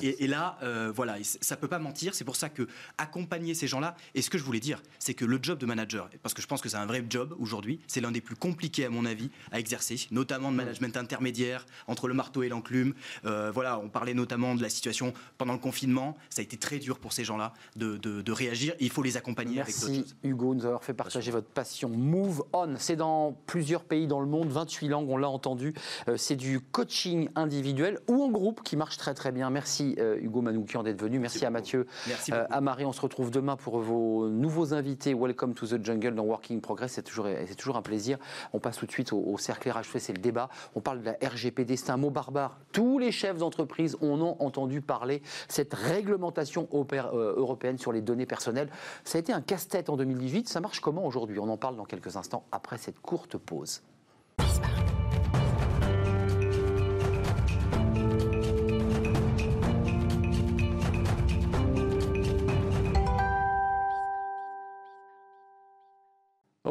Et, là, euh, voilà, ça peut pas mentir. C'est pour ça que accompagner ces gens-là, et ce que je voulais dire, c'est que le job de manager, parce que je pense que c'est un vrai job aujourd'hui, c'est l'un des plus compliqués, à mon avis, à exercer, notamment de management intermédiaire entre le marteau et l'enclume. Euh, voilà, on parlait notamment de la situation pendant le confinement. Ça a été très dur pour ces gens-là de, réagir. il faut les accompagner Merci avec Hugo de nous avoir fait partager votre passion. Move On, c'est dans plusieurs pays dans le monde, 28 langues, on l'a entendu. Euh, c'est du coaching individuel ou en groupe qui marche très très bien. Merci euh, Hugo Manoukian d'être venu. Merci, à Mathieu, Merci euh, à Marie. On se retrouve demain pour vos nouveaux invités. Welcome to the jungle dans Working Progress. C'est toujours, c'est toujours un plaisir. On passe tout de suite au, cercle RH. C'est le débat. On parle de la RGPD. C'est un mot barbare. Tous les chefs d'entreprise en ont entendu parler. Cette réglementation européenne sur les données personnelles. Ça a été un casse-tête en 2018. Ça marche comment aujourd'hui? On en parle dans quelques instants après cette courte pause.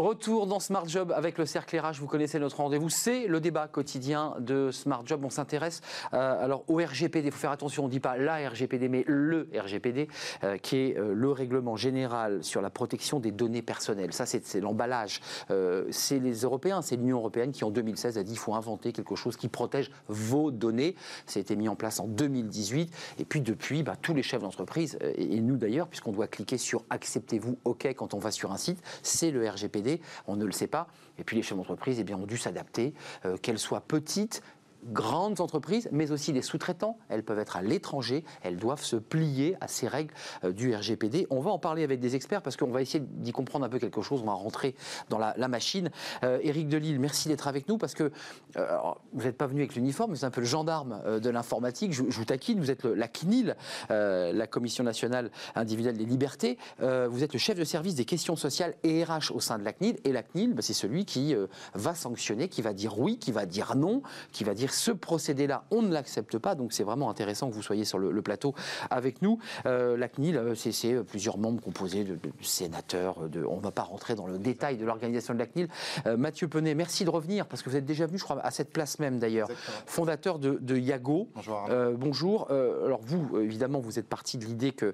Retour dans Smart Job avec le cercle RH. Vous connaissez notre rendez-vous. C'est le débat quotidien de Smart Job. On s'intéresse euh, alors au RGPD. Il faut faire attention. On ne dit pas la RGPD, mais le RGPD, euh, qui est euh, le règlement général sur la protection des données personnelles. Ça, c'est l'emballage. c'est les Européens, c'est l'Union européenne qui, en 2016, a dit qu'il faut inventer quelque chose qui protège vos données. Ça a été mis en place en 2018. Et puis, depuis, bah, tous les chefs d'entreprise, et, et nous d'ailleurs, puisqu'on doit cliquer sur acceptez-vous OK quand on va sur un site, c'est le RGPD on ne le sait pas. Et puis les chefs d'entreprise eh ont dû s'adapter, euh, qu'elles soient petites, grandes entreprises, mais aussi les sous-traitants. Elles peuvent être à l'étranger, elles doivent se plier à ces règles euh, du RGPD. On va en parler avec des experts parce qu'on va essayer d'y comprendre un peu quelque chose. On va rentrer dans la, machine. Euh, Éric Delille, merci d'être avec nous parce que euh, vous n'êtes pas venu avec l'uniforme, vous êtes un peu le gendarme de l'informatique. Je, vous taquine, vous êtes la CNIL, la Commission nationale individuelle des libertés. vous êtes le chef de service des questions sociales et RH au sein de la CNIL. Et la CNIL, bah, c'est celui qui va sanctionner, qui va dire oui, qui va dire non, qui va dire dire ce procédé-là, on ne l'accepte pas. Donc c'est vraiment intéressant que vous soyez sur le, plateau avec nous. la CNIL, c'est plusieurs membres composés de, sénateurs. De, on ne va pas rentrer dans le détail de l'organisation de la CNIL. Mathieu Penet, merci de revenir parce que vous êtes déjà venu, je crois, à cette place même d'ailleurs, fondateur de, de Yago. Bonjour. bonjour. alors vous, évidemment, vous êtes parti de l'idée que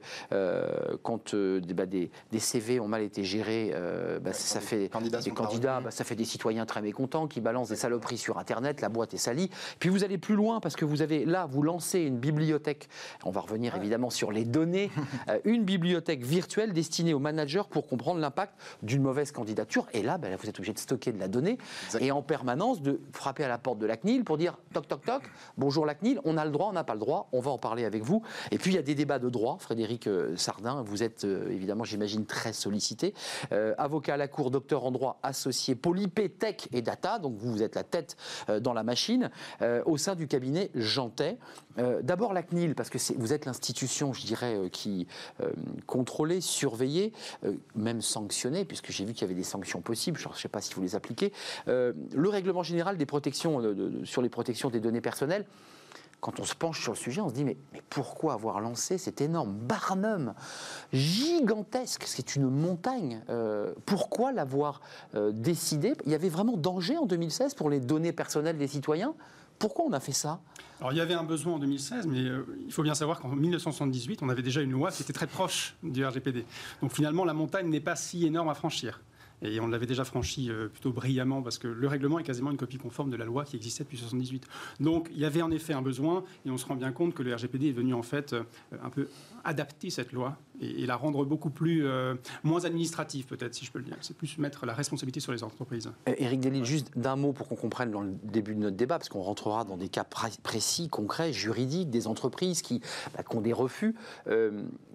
quand bah, des, des, CV ont mal été gérés, bah, ça fait des candidats, bah, ça fait des citoyens très mécontents qui balancent des saloperies sur Internet, la boîte est salie. Puis vous allez plus loin parce que vous avez là, vous lancez une bibliothèque. On va revenir évidemment sur les données. Euh, une bibliothèque virtuelle destinée aux managers pour comprendre l'impact d'une mauvaise candidature. Et là, ben, vous êtes obligé de stocker de la donnée et en permanence de frapper à la porte de la CNIL pour dire toc toc toc, bonjour la CNIL, on a le droit, on n'a pas le droit, on va en parler avec vous. Et puis il y a des débats de droit. Frédéric euh, Sardin, vous êtes euh, évidemment, j'imagine, très sollicité. avocat à la Cour, docteur en droit associé Polypé Tech et Data, donc vous, vous êtes la tête dans la machine, au sein du cabinet Jantet. D'abord la CNIL, parce que vous êtes l'institution, je dirais, qui contrôlait, surveillait, même sanctionner, puisque j'ai vu qu'il y avait des sanctions possibles, je ne sais pas si vous les appliquez. le règlement général des protections, sur les protections des données personnelles, quand on se penche sur le sujet, on se dit mais pourquoi avoir lancé cet énorme Barnum gigantesque? C'est une montagne. pourquoi l'avoir décidé? Il y avait vraiment danger en 2016 pour les données personnelles des citoyens? Pourquoi on a fait ça? Alors il y avait un besoin en 2016, mais euh, il faut bien savoir qu'en 1978, on avait déjà une loi qui était très proche du RGPD. Donc finalement, la montagne n'est pas si énorme à franchir. Et on l'avait déjà franchi euh, plutôt brillamment parce que le règlement est quasiment une copie conforme de la loi qui existait depuis 1978. Donc il y avait en effet un besoin et on se rend bien compte que le RGPD est venu en fait euh, un peu adapter cette loi et, la rendre beaucoup plus euh, moins administrative peut-être si je peux le dire. C'est plus mettre la responsabilité sur les entreprises. Éric Delisle, juste d'un mot pour qu'on comprenne dans le début de notre débat parce qu'on rentrera dans des cas précis, concrets, juridiques, des entreprises qui, bah, ont des refus.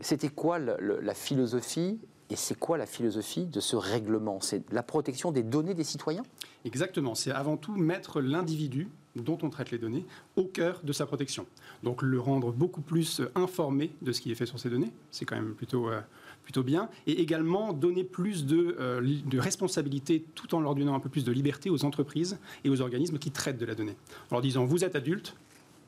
C'était quoi la philosophie et c'est quoi la philosophie de ce règlement? C'est la protection des données des citoyens? Exactement. C'est avant tout mettre l'individu dont on traite les données au cœur de sa protection. Donc le rendre beaucoup plus informé de ce qui est fait sur ces données. C'est quand même plutôt, euh, plutôt bien. Et également donner plus de, euh, de responsabilité tout en leur donnant un peu plus de liberté aux entreprises et aux organismes qui traitent de la donnée. En leur disant vous êtes adulte,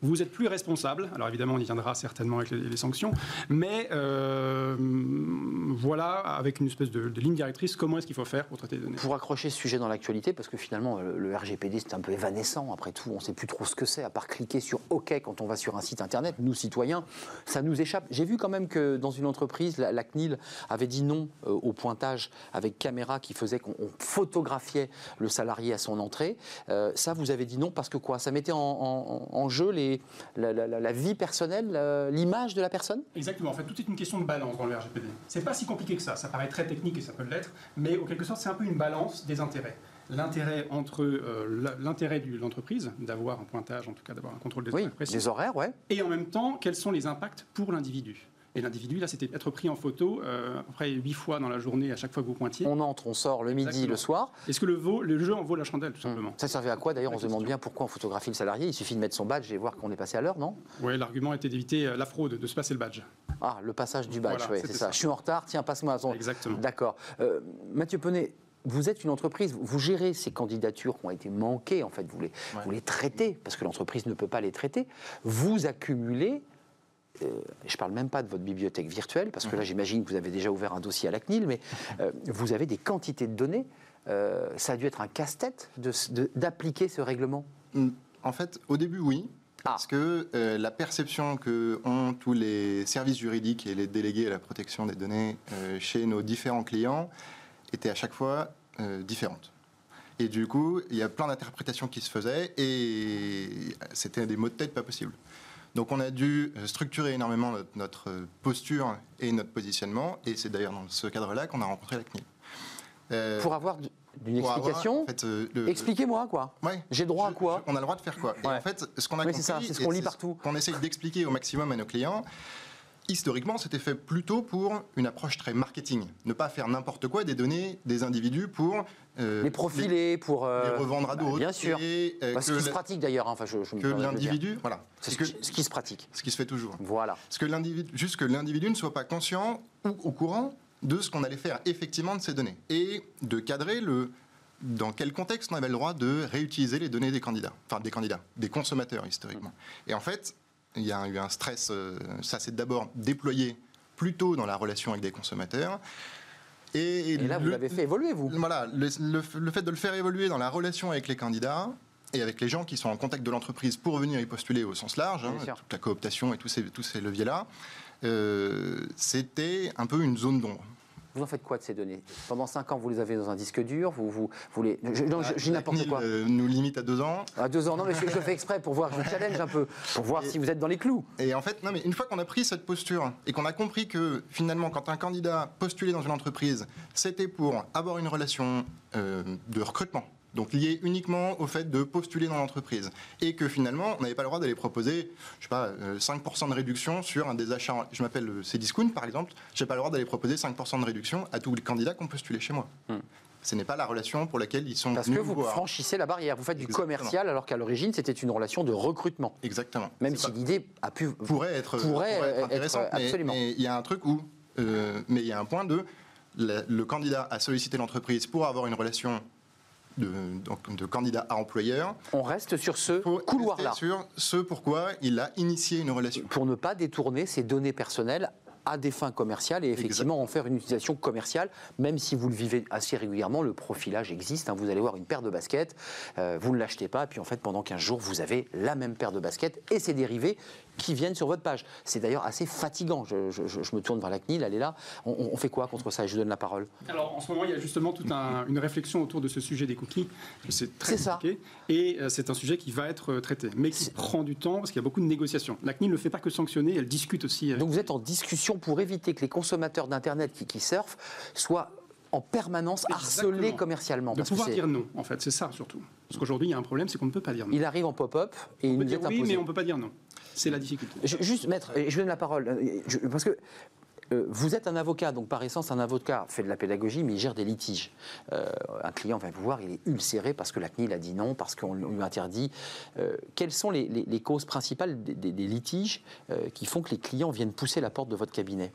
vous êtes plus responsable. Alors évidemment, on y viendra certainement avec les, sanctions, mais euh, voilà, avec une espèce de, ligne directrice, comment est-ce qu'il faut faire pour traiter les données? Pour accrocher ce sujet dans l'actualité, parce que finalement, le, RGPD, c'est un peu évanescent. Après tout, on ne sait plus trop ce que c'est, à part cliquer sur OK quand on va sur un site internet. Nous, citoyens, ça nous échappe. J'ai vu quand même que dans une entreprise, la, CNIL avait dit non euh, au pointage avec caméra qui faisait qu'on photographiait le salarié à son entrée. Euh, ça, vous avez dit non parce que quoi? Ça mettait en jeu les la, vie personnelle, l'image de la personne? Exactement. En fait, tout est une question de balance dans le RGPD. C'est pas si compliqué que ça. Ça paraît très technique et ça peut l'être, mais en quelque sorte, c'est un peu une balance des intérêts l'intérêt entre euh, l'intérêt de l'entreprise d'avoir un pointage, en tout cas d'avoir un contrôle des horaires Des horaires, ouais. Et en même temps, quels sont les impacts pour l'individu et l'individu, là, c'était être pris en photo euh, après huit fois dans la journée, à chaque fois que vous pointiez. On entre, on sort le midi, le soir. Est-ce que le, le, jeu en vaut la chandelle, tout simplement Ça servait à quoi D'ailleurs, on se demande bien pourquoi on photographie le salarié. Il suffit de mettre son badge et voir qu'on est passé à l'heure, non Oui, l'argument était d'éviter euh, la fraude, de se passer le badge. Ah, le passage du badge, oui, c'est ça. Je suis en retard, tiens, passe-moi son. Exactement. D'accord. Euh, Mathieu Penet, vous êtes une entreprise, vous gérez ces candidatures qui ont été manquées, en fait, vous les, vous les traitez, parce que l'entreprise ne peut pas les traiter. Vous accumulez euh, je ne parle même pas de votre bibliothèque virtuelle, parce que là, mhm. j'imagine que vous avez déjà ouvert un dossier à la CNIL, mais euh, vous avez des quantités de données. Euh, ça a dû être un casse-tête d'appliquer ce règlement? Mm. En fait, au début, oui. Ah. Parce que la perception que ont tous les services juridiques et les délégués à la protection des données chez nos différents clients était à chaque fois différente. Et du coup, il y a plein d'interprétations qui se faisaient et c'était des mots de tête pas possibles. Donc on a dû euh, structurer énormément notre, euh, posture et notre positionnement, et c'est d'ailleurs dans ce cadre-là qu'on a rencontré la CNIL. Euh, pour avoir une explication Expliquez-moi quoi. J'ai droit à quoi? On a le droit de faire quoi? En fait, ce qu'on a compris, c'est ce qu'on lit partout. Qu'on essaye d'expliquer au maximum à nos clients, historiquement, c'était fait plutôt pour une approche très marketing. Ne pas faire n'importe quoi des données des individus pour euh, les profiler, pour euh, les revendre à bah, d'autres. bien sûr. Et, euh, ce qui se pratique d'ailleurs. Hein, enfin, je, que l'individu, voilà. C'est ce, ce, qui se pratique. Ce qui se fait toujours. Voilà. Ce que juste que l'individu ne soit pas conscient ou au courant de ce qu'on allait faire effectivement de ces données et de cadrer le dans quel contexte on avait le droit de réutiliser les données des candidats, enfin des candidats, des consommateurs historiquement. Et en fait, il y a eu un stress, euh, ça s'est d'abord déployé plutôt dans la relation avec des consommateurs. Et, là, vous l'avez fait évoluer, vous Voilà, le, fait de le faire évoluer dans la relation avec les candidats, et avec les gens qui sont en contact de l'entreprise pour venir y postuler au sens large, hein, toute la cooptation et tous ces, tous ces leviers-là, euh, c'était un peu une zone d'ombre. Vous en faites quoi de ces données? Pendant 5 ans, vous les avez dans un disque dur Vous, vous, vous les... Je, non, je, n'importe quoi. Euh, nous limite à 2 ans. À 2 ans, non, mais je, je, fais exprès pour voir, je vous challenge un peu, pour voir si vous êtes dans les clous. Et en fait, non, mais une fois qu'on a pris cette posture et qu'on a compris que finalement, quand un candidat postulait dans une entreprise, c'était pour avoir une relation euh, de recrutement donc lié uniquement au fait de postuler dans l'entreprise. Et que finalement, on n'avait pas le droit d'aller proposer, je sais pas, 5% euh, de réduction sur un des achats, je m'appelle euh, Cdiscount par exemple, je n'ai pas le droit d'aller proposer 5% de réduction à tous les candidats qui ont postulé chez moi. Hmm. Ce n'est pas la relation pour laquelle ils sont Parce que vous franchissez la barrière, vous faites du commercial alors qu'à l'origine c'était une relation de recrutement. Exactement. Même si l'idée a pu pourrait être, pourrait être intéressante, absolument. Mais il y a un truc où, euh, mais il y a un point de le candidat a sollicité l'entreprise pour avoir une relation de, de candidat à employeur. On reste sur ce couloir-là. Sur ce pourquoi il a initié une relation. Pour ne pas détourner ses données personnelles à des fins commerciales et effectivement en faire une utilisation commerciale, même si vous le vivez assez régulièrement, le profilage existe. Hein. vous allez voir une paire de baskets, euh, vous ne l'achetez pas, puis en fait pendant 15 jours, vous avez la même paire de baskets et ses dérivés qui viennent sur votre page. C'est d'ailleurs assez fatigant. Je, me tourne vers la CNIL, elle est là. On, fait quoi contre ça? Et je vous donne la parole. Alors en ce moment, il y a justement toute une réflexion autour de ce sujet des cookies. C'est très compliqué. Et euh, c'est un sujet qui va être euh, traité, mais qui prend du temps parce qu'il y a beaucoup de négociations. La CNIL ne fait pas que sanctionner, elle discute aussi. Donc vous êtes en discussion pour éviter que les consommateurs d'Internet qui, qui surfent soient en permanence harcelés commercialement. De pouvoir dire non, en fait, c'est ça surtout. Parce qu'aujourd'hui, il y a un problème, c'est qu'on ne peut pas dire non. Il arrive en pop-up et il nous dit oui, mais on ne peut pas dire non. C'est la difficulté. juste, maître, je donne la parole, euh, parce que euh, vous êtes un avocat, donc par essence, un avocat fait de la pédagogie, mais il gère des litiges. Euh, un client va vous voir, il est ulcéré parce que la CNIL a dit non, parce qu'on lui interdit. quelles sont les, causes principales des litiges qui font que les clients viennent pousser la porte de votre cabinet?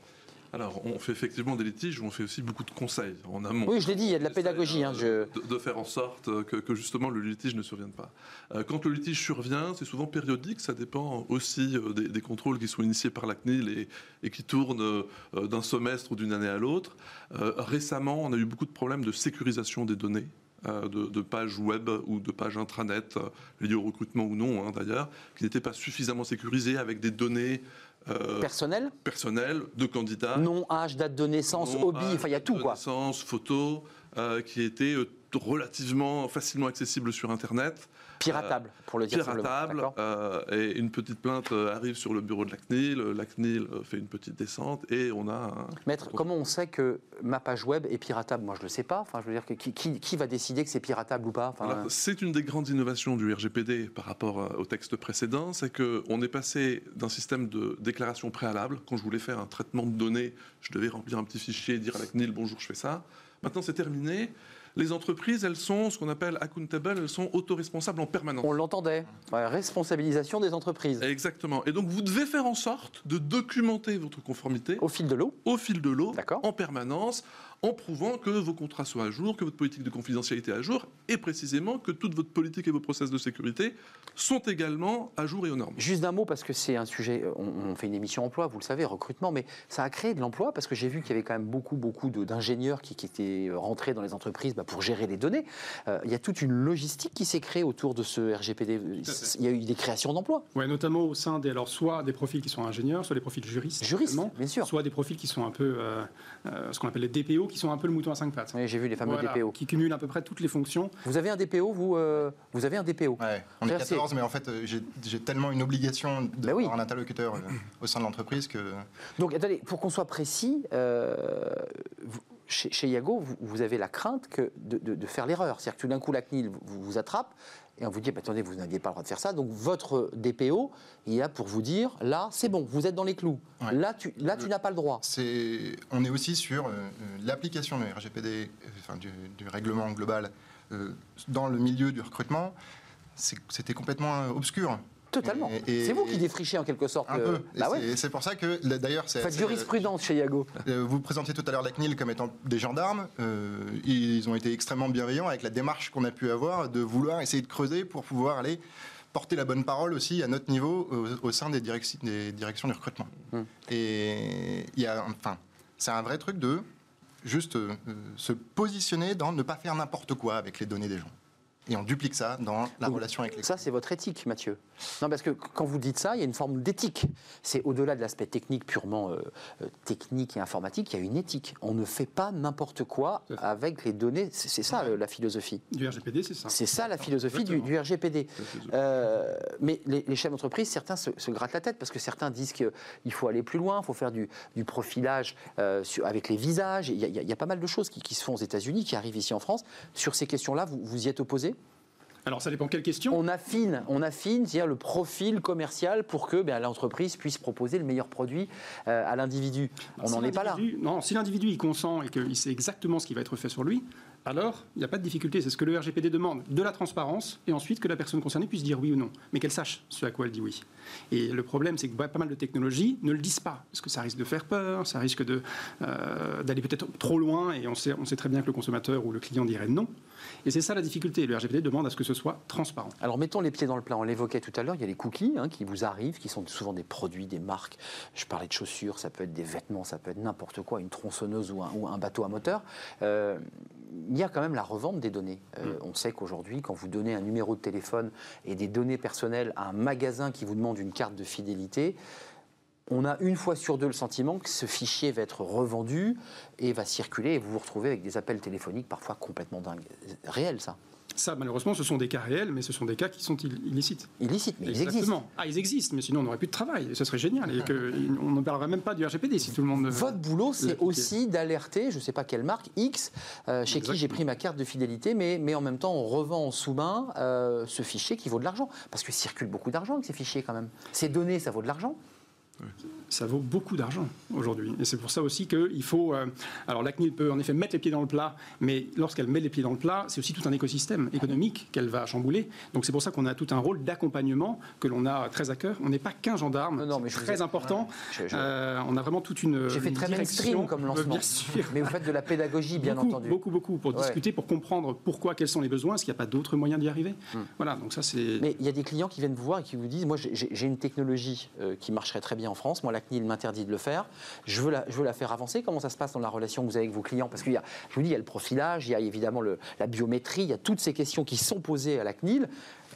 Alors, on fait effectivement des litiges, on fait aussi beaucoup de conseils en amont. Oui, je l'ai dit, il y a de la pédagogie. Hein, de, faire en sorte que, justement le litige ne survienne pas. Euh, quand le litige survient, c'est souvent périodique, ça dépend aussi euh, des, contrôles qui sont initiés par la CNIL et, qui tournent euh, d'un semestre ou d'une année à l'autre. récemment, on a eu beaucoup de problèmes de sécurisation des données. De, pages web ou de pages intranet, liées au recrutement ou non hein, d'ailleurs, qui n'étaient pas suffisamment sécurisées avec des données euh, personnel Personnel, de candidats. Nom, âge, date de naissance, hobby, enfin il y a tout quoi. Naissance, photo, euh, qui étaient euh, relativement facilement accessible sur Internet. Piratable, pour le dire Piratable. Euh, et une petite plainte euh, arrive sur le bureau de la CNIL. La CNIL euh, fait une petite descente et on a. Un... Maître, comment on sait que ma page web est piratable? Moi, je ne le sais pas. Enfin, je veux dire, que, qui, qui, va décider que c'est piratable ou pas? Enfin, C'est une des grandes innovations du RGPD par rapport au texte précédent. C'est qu'on est passé d'un système de déclaration préalable. Quand je voulais faire un traitement de données, je devais remplir un petit fichier et dire à la CNIL bonjour, je fais ça. Maintenant, c'est terminé les entreprises, elles sont ce qu'on appelle accountable, elles sont autoresponsables en permanence. On l'entendait, responsabilisation des entreprises. Exactement. Et donc vous devez faire en sorte de documenter votre conformité. Au fil de l'eau Au fil de l'eau, en permanence, en prouvant que vos contrats soient à jour, que votre politique de confidentialité est à jour, et précisément que toute votre politique et vos process de sécurité sont également à jour et aux normes. Juste d'un mot, parce que c'est un sujet, on, fait une émission emploi, vous le savez, recrutement, mais ça a créé de l'emploi, parce que j'ai vu qu'il y avait quand même beaucoup, beaucoup d'ingénieurs qui, étaient rentrés dans les entreprises bah, pour gérer les données. Euh, il y a toute une logistique qui s'est créée autour de ce RGPD. Il y a eu des créations d'emplois. Oui, notamment au sein des, alors soit des profils qui sont ingénieurs, soit des profils juristes. Juristes, bien sûr. Soit des profils qui sont un peu, euh, euh, ce qu'on appelle les DPO, qui sont un peu le mouton à cinq pattes. Oui, j'ai vu les fameux DPO. Qui cumulent à peu près toutes les fonctions. Vous avez un DPO, vous euh, Vous avez un DPO ouais, On est 14, mais en fait, euh, j'ai tellement une obligation d'avoir bah un interlocuteur euh, au sein de l'entreprise que. Donc, attendez, pour qu'on soit précis, chez, chez, Yago, vous, avez la crainte que de, faire l'erreur. C'est-à-dire que tout d'un coup, la CNIL vous, vous attrape et on vous dit, bah, attendez, vous n'aviez pas le droit de faire ça. Donc votre DPO, il y a pour vous dire, là, c'est bon, vous êtes dans les clous. Là, tu, là, tu n'as pas le droit. on est aussi sur euh, euh, l'application du RGPD, euh, enfin, du, règlement global, dans le milieu du recrutement. C'était complètement obscur. Totalement. C'est vous qui défrichez en quelque sorte. Un peu. Bah c'est pour ça que, d'ailleurs, c'est. Faites jurisprudence chez Yago. Euh, vous présentez tout à l'heure la CNIL comme étant des gendarmes. Euh, ils ont été extrêmement bienveillants avec la démarche qu'on a pu avoir de vouloir essayer de creuser pour pouvoir aller porter la bonne parole aussi à notre niveau au, sein des, des, directions du recrutement. Hum. Et il y a, enfin, c'est un vrai truc de juste euh, se positionner dans ne pas faire n'importe quoi avec les données des gens et on duplique ça dans la relation avec les Ça, c'est votre éthique, Mathieu. Non, parce que quand vous dites ça, il y a une forme d'éthique. C'est au-delà de l'aspect technique, purement euh, euh, technique et informatique, il y a une éthique. On ne fait pas n'importe quoi avec les données. C'est ça la philosophie. Du RGPD, c'est ça. C'est ça la philosophie du, RGPD. Euh, mais les, chefs d'entreprise, certains se, grattent la tête parce que certains disent qu'il faut aller plus loin, il faut faire du, profilage avec les visages. Il y, a, pas mal de choses qui, se font aux États-Unis, qui arrivent ici en France. Sur ces questions-là, vous, vous y êtes opposé alors ça dépend quelle question. On affine, on affine, dire le profil commercial pour que ben, l'entreprise puisse proposer le meilleur produit euh, à l'individu. On n'en est pas là. Non, si l'individu il consent et qu'il sait exactement ce qui va être fait sur lui, alors il n'y a pas de difficulté. C'est ce que le RGPD demande, de la transparence, et ensuite que la personne concernée puisse dire oui ou non, mais qu'elle sache ce à quoi elle dit oui. Et le problème, c'est que pas mal de technologies ne le disent pas, parce que ça risque de faire peur, ça risque euh, d'aller peut-être trop loin, et on sait, on sait très bien que le consommateur ou le client dirait non. Et c'est ça la difficulté. Le RGPD demande à ce que ce soit transparent. Alors mettons les pieds dans le plat. On l'évoquait tout à l'heure, il y a les cookies hein, qui vous arrivent, qui sont souvent des produits, des marques. Je parlais de chaussures, ça peut être des vêtements, ça peut être n'importe quoi, une tronçonneuse ou un, bateau à moteur. Euh, il y a quand même la revente des données. Euh, mm. On sait qu'aujourd'hui, quand vous donnez un numéro de téléphone et des données personnelles à un magasin qui vous demande une carte de fidélité, on a une fois sur deux le sentiment que ce fichier va être revendu et va circuler et vous vous retrouvez avec des appels téléphoniques parfois complètement dingues. Réel ça? Ça, malheureusement, ce sont des cas réels, mais ce sont des cas qui sont illicites. Illicites, mais ils existent. Ah, ils existent, mais sinon on n'aurait plus de travail. ce serait génial. Et que, on ne parlerait même pas du RGPD si tout le monde. Votre boulot, c'est aussi d'alerter, je ne sais pas quelle marque, X, euh, chez qui j'ai pris ma carte de fidélité, mais, mais en même temps, on revend en sous-main euh, ce fichier qui vaut de l'argent. Parce qu'il circule beaucoup d'argent avec ces fichiers quand même. Ces données, ça vaut de l'argent ça vaut beaucoup d'argent aujourd'hui. Et c'est pour ça aussi qu'il faut. Euh, alors la CNIL peut en effet mettre les pieds dans le plat, mais lorsqu'elle met les pieds dans le plat, c'est aussi tout un écosystème économique qu'elle va chambouler. Donc c'est pour ça qu'on a tout un rôle d'accompagnement que l'on a très à cœur. On n'est pas qu'un gendarme, non, mais très important. Euh, on a vraiment toute une. J'ai fait très mainstream comme lancement. Bien sûr. Mais vous faites de la pédagogie, bien entendu. Beaucoup, beaucoup, pour discuter, pour comprendre pourquoi, quels sont les besoins, est-ce qu'il n'y a pas d'autres moyens d'y arriver. Hmm. Voilà, donc ça c'est. Mais il y a des clients qui viennent vous voir et qui vous disent moi j'ai une technologie euh, qui marcherait très bien en France. Moi, la CNIL m'interdit de le faire. Je veux, la, je veux la faire avancer. Comment ça se passe dans la relation que vous avez avec vos clients? Parce qu'il y a, je vous dis, il y a le profilage, il y a évidemment le, la biométrie, il y a toutes ces questions qui sont posées à la CNIL.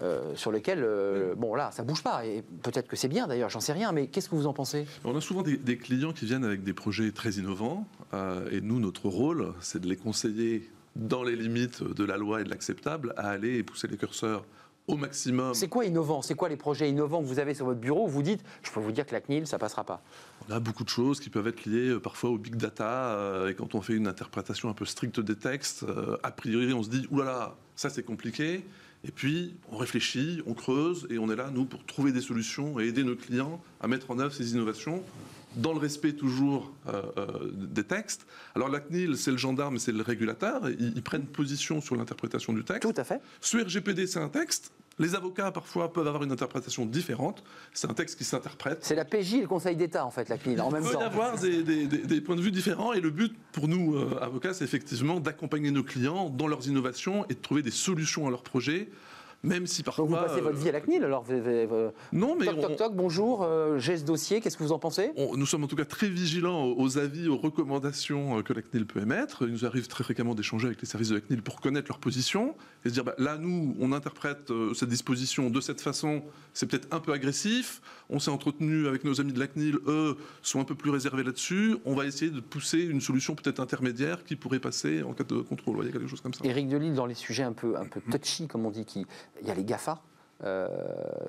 Euh, sur lesquelles, euh, bon là, ça bouge pas. Et peut-être que c'est bien d'ailleurs, j'en sais rien, mais qu'est-ce que vous en pensez? On a souvent des, clients qui viennent avec des projets très innovants, euh, et nous, notre rôle, c'est de les conseiller dans les limites de la loi et de l'acceptable à aller pousser les curseurs au maximum. C'est quoi innovant? C'est quoi les projets innovants que vous avez sur votre bureau où vous dites, je peux vous dire que la CNIL, ça passera pas? On a beaucoup de choses qui peuvent être liées euh, parfois au big data. Euh, et quand on fait une interprétation un peu stricte des textes, euh, a priori, on se dit, oulala, ça c'est compliqué. Et puis, on réfléchit, on creuse, et on est là, nous, pour trouver des solutions et aider nos clients à mettre en œuvre ces innovations dans le respect toujours des textes. Alors la CNIL, c'est le gendarme, c'est le régulateur. Ils, ils, prennent position sur l'interprétation du texte. Tout à fait. Ce RGPD, c'est un texte. Les avocats, parfois, peuvent avoir une interprétation différente. C'est un texte qui s'interprète. C'est la PJ le Conseil d'État, en fait, la CNIL, en même temps. Il peut y avoir des, points de vue différents. Et le but, pour nous, euh, avocats, c'est effectivement d'accompagner nos clients dans leurs innovations et de trouver des solutions à leurs projets même si parfois. Donc vous passez votre vie à la CNIL alors Non, mais. Toc, toc, toc, bonjour, euh, j'ai ce dossier, qu'est-ce que vous en pensez? Nous sommes en tout cas très vigilants aux avis, aux recommandations euh, que la CNIL peut émettre. Il nous arrive très fréquemment d'échanger avec les services de la CNIL pour connaître leur position et se dire bah, là, nous, on interprète euh, cette disposition de cette façon, c'est peut-être un peu agressif. On s'est entretenu avec nos amis de la CNIL, eux sont un peu plus réservés là-dessus. On va essayer de pousser une solution peut-être intermédiaire qui pourrait passer en cas de contrôle. Il y a quelque chose comme ça. Éric Delille, dans les sujets un peu, un peu touchy, comme on dit, qui il y a les GAFA. Euh,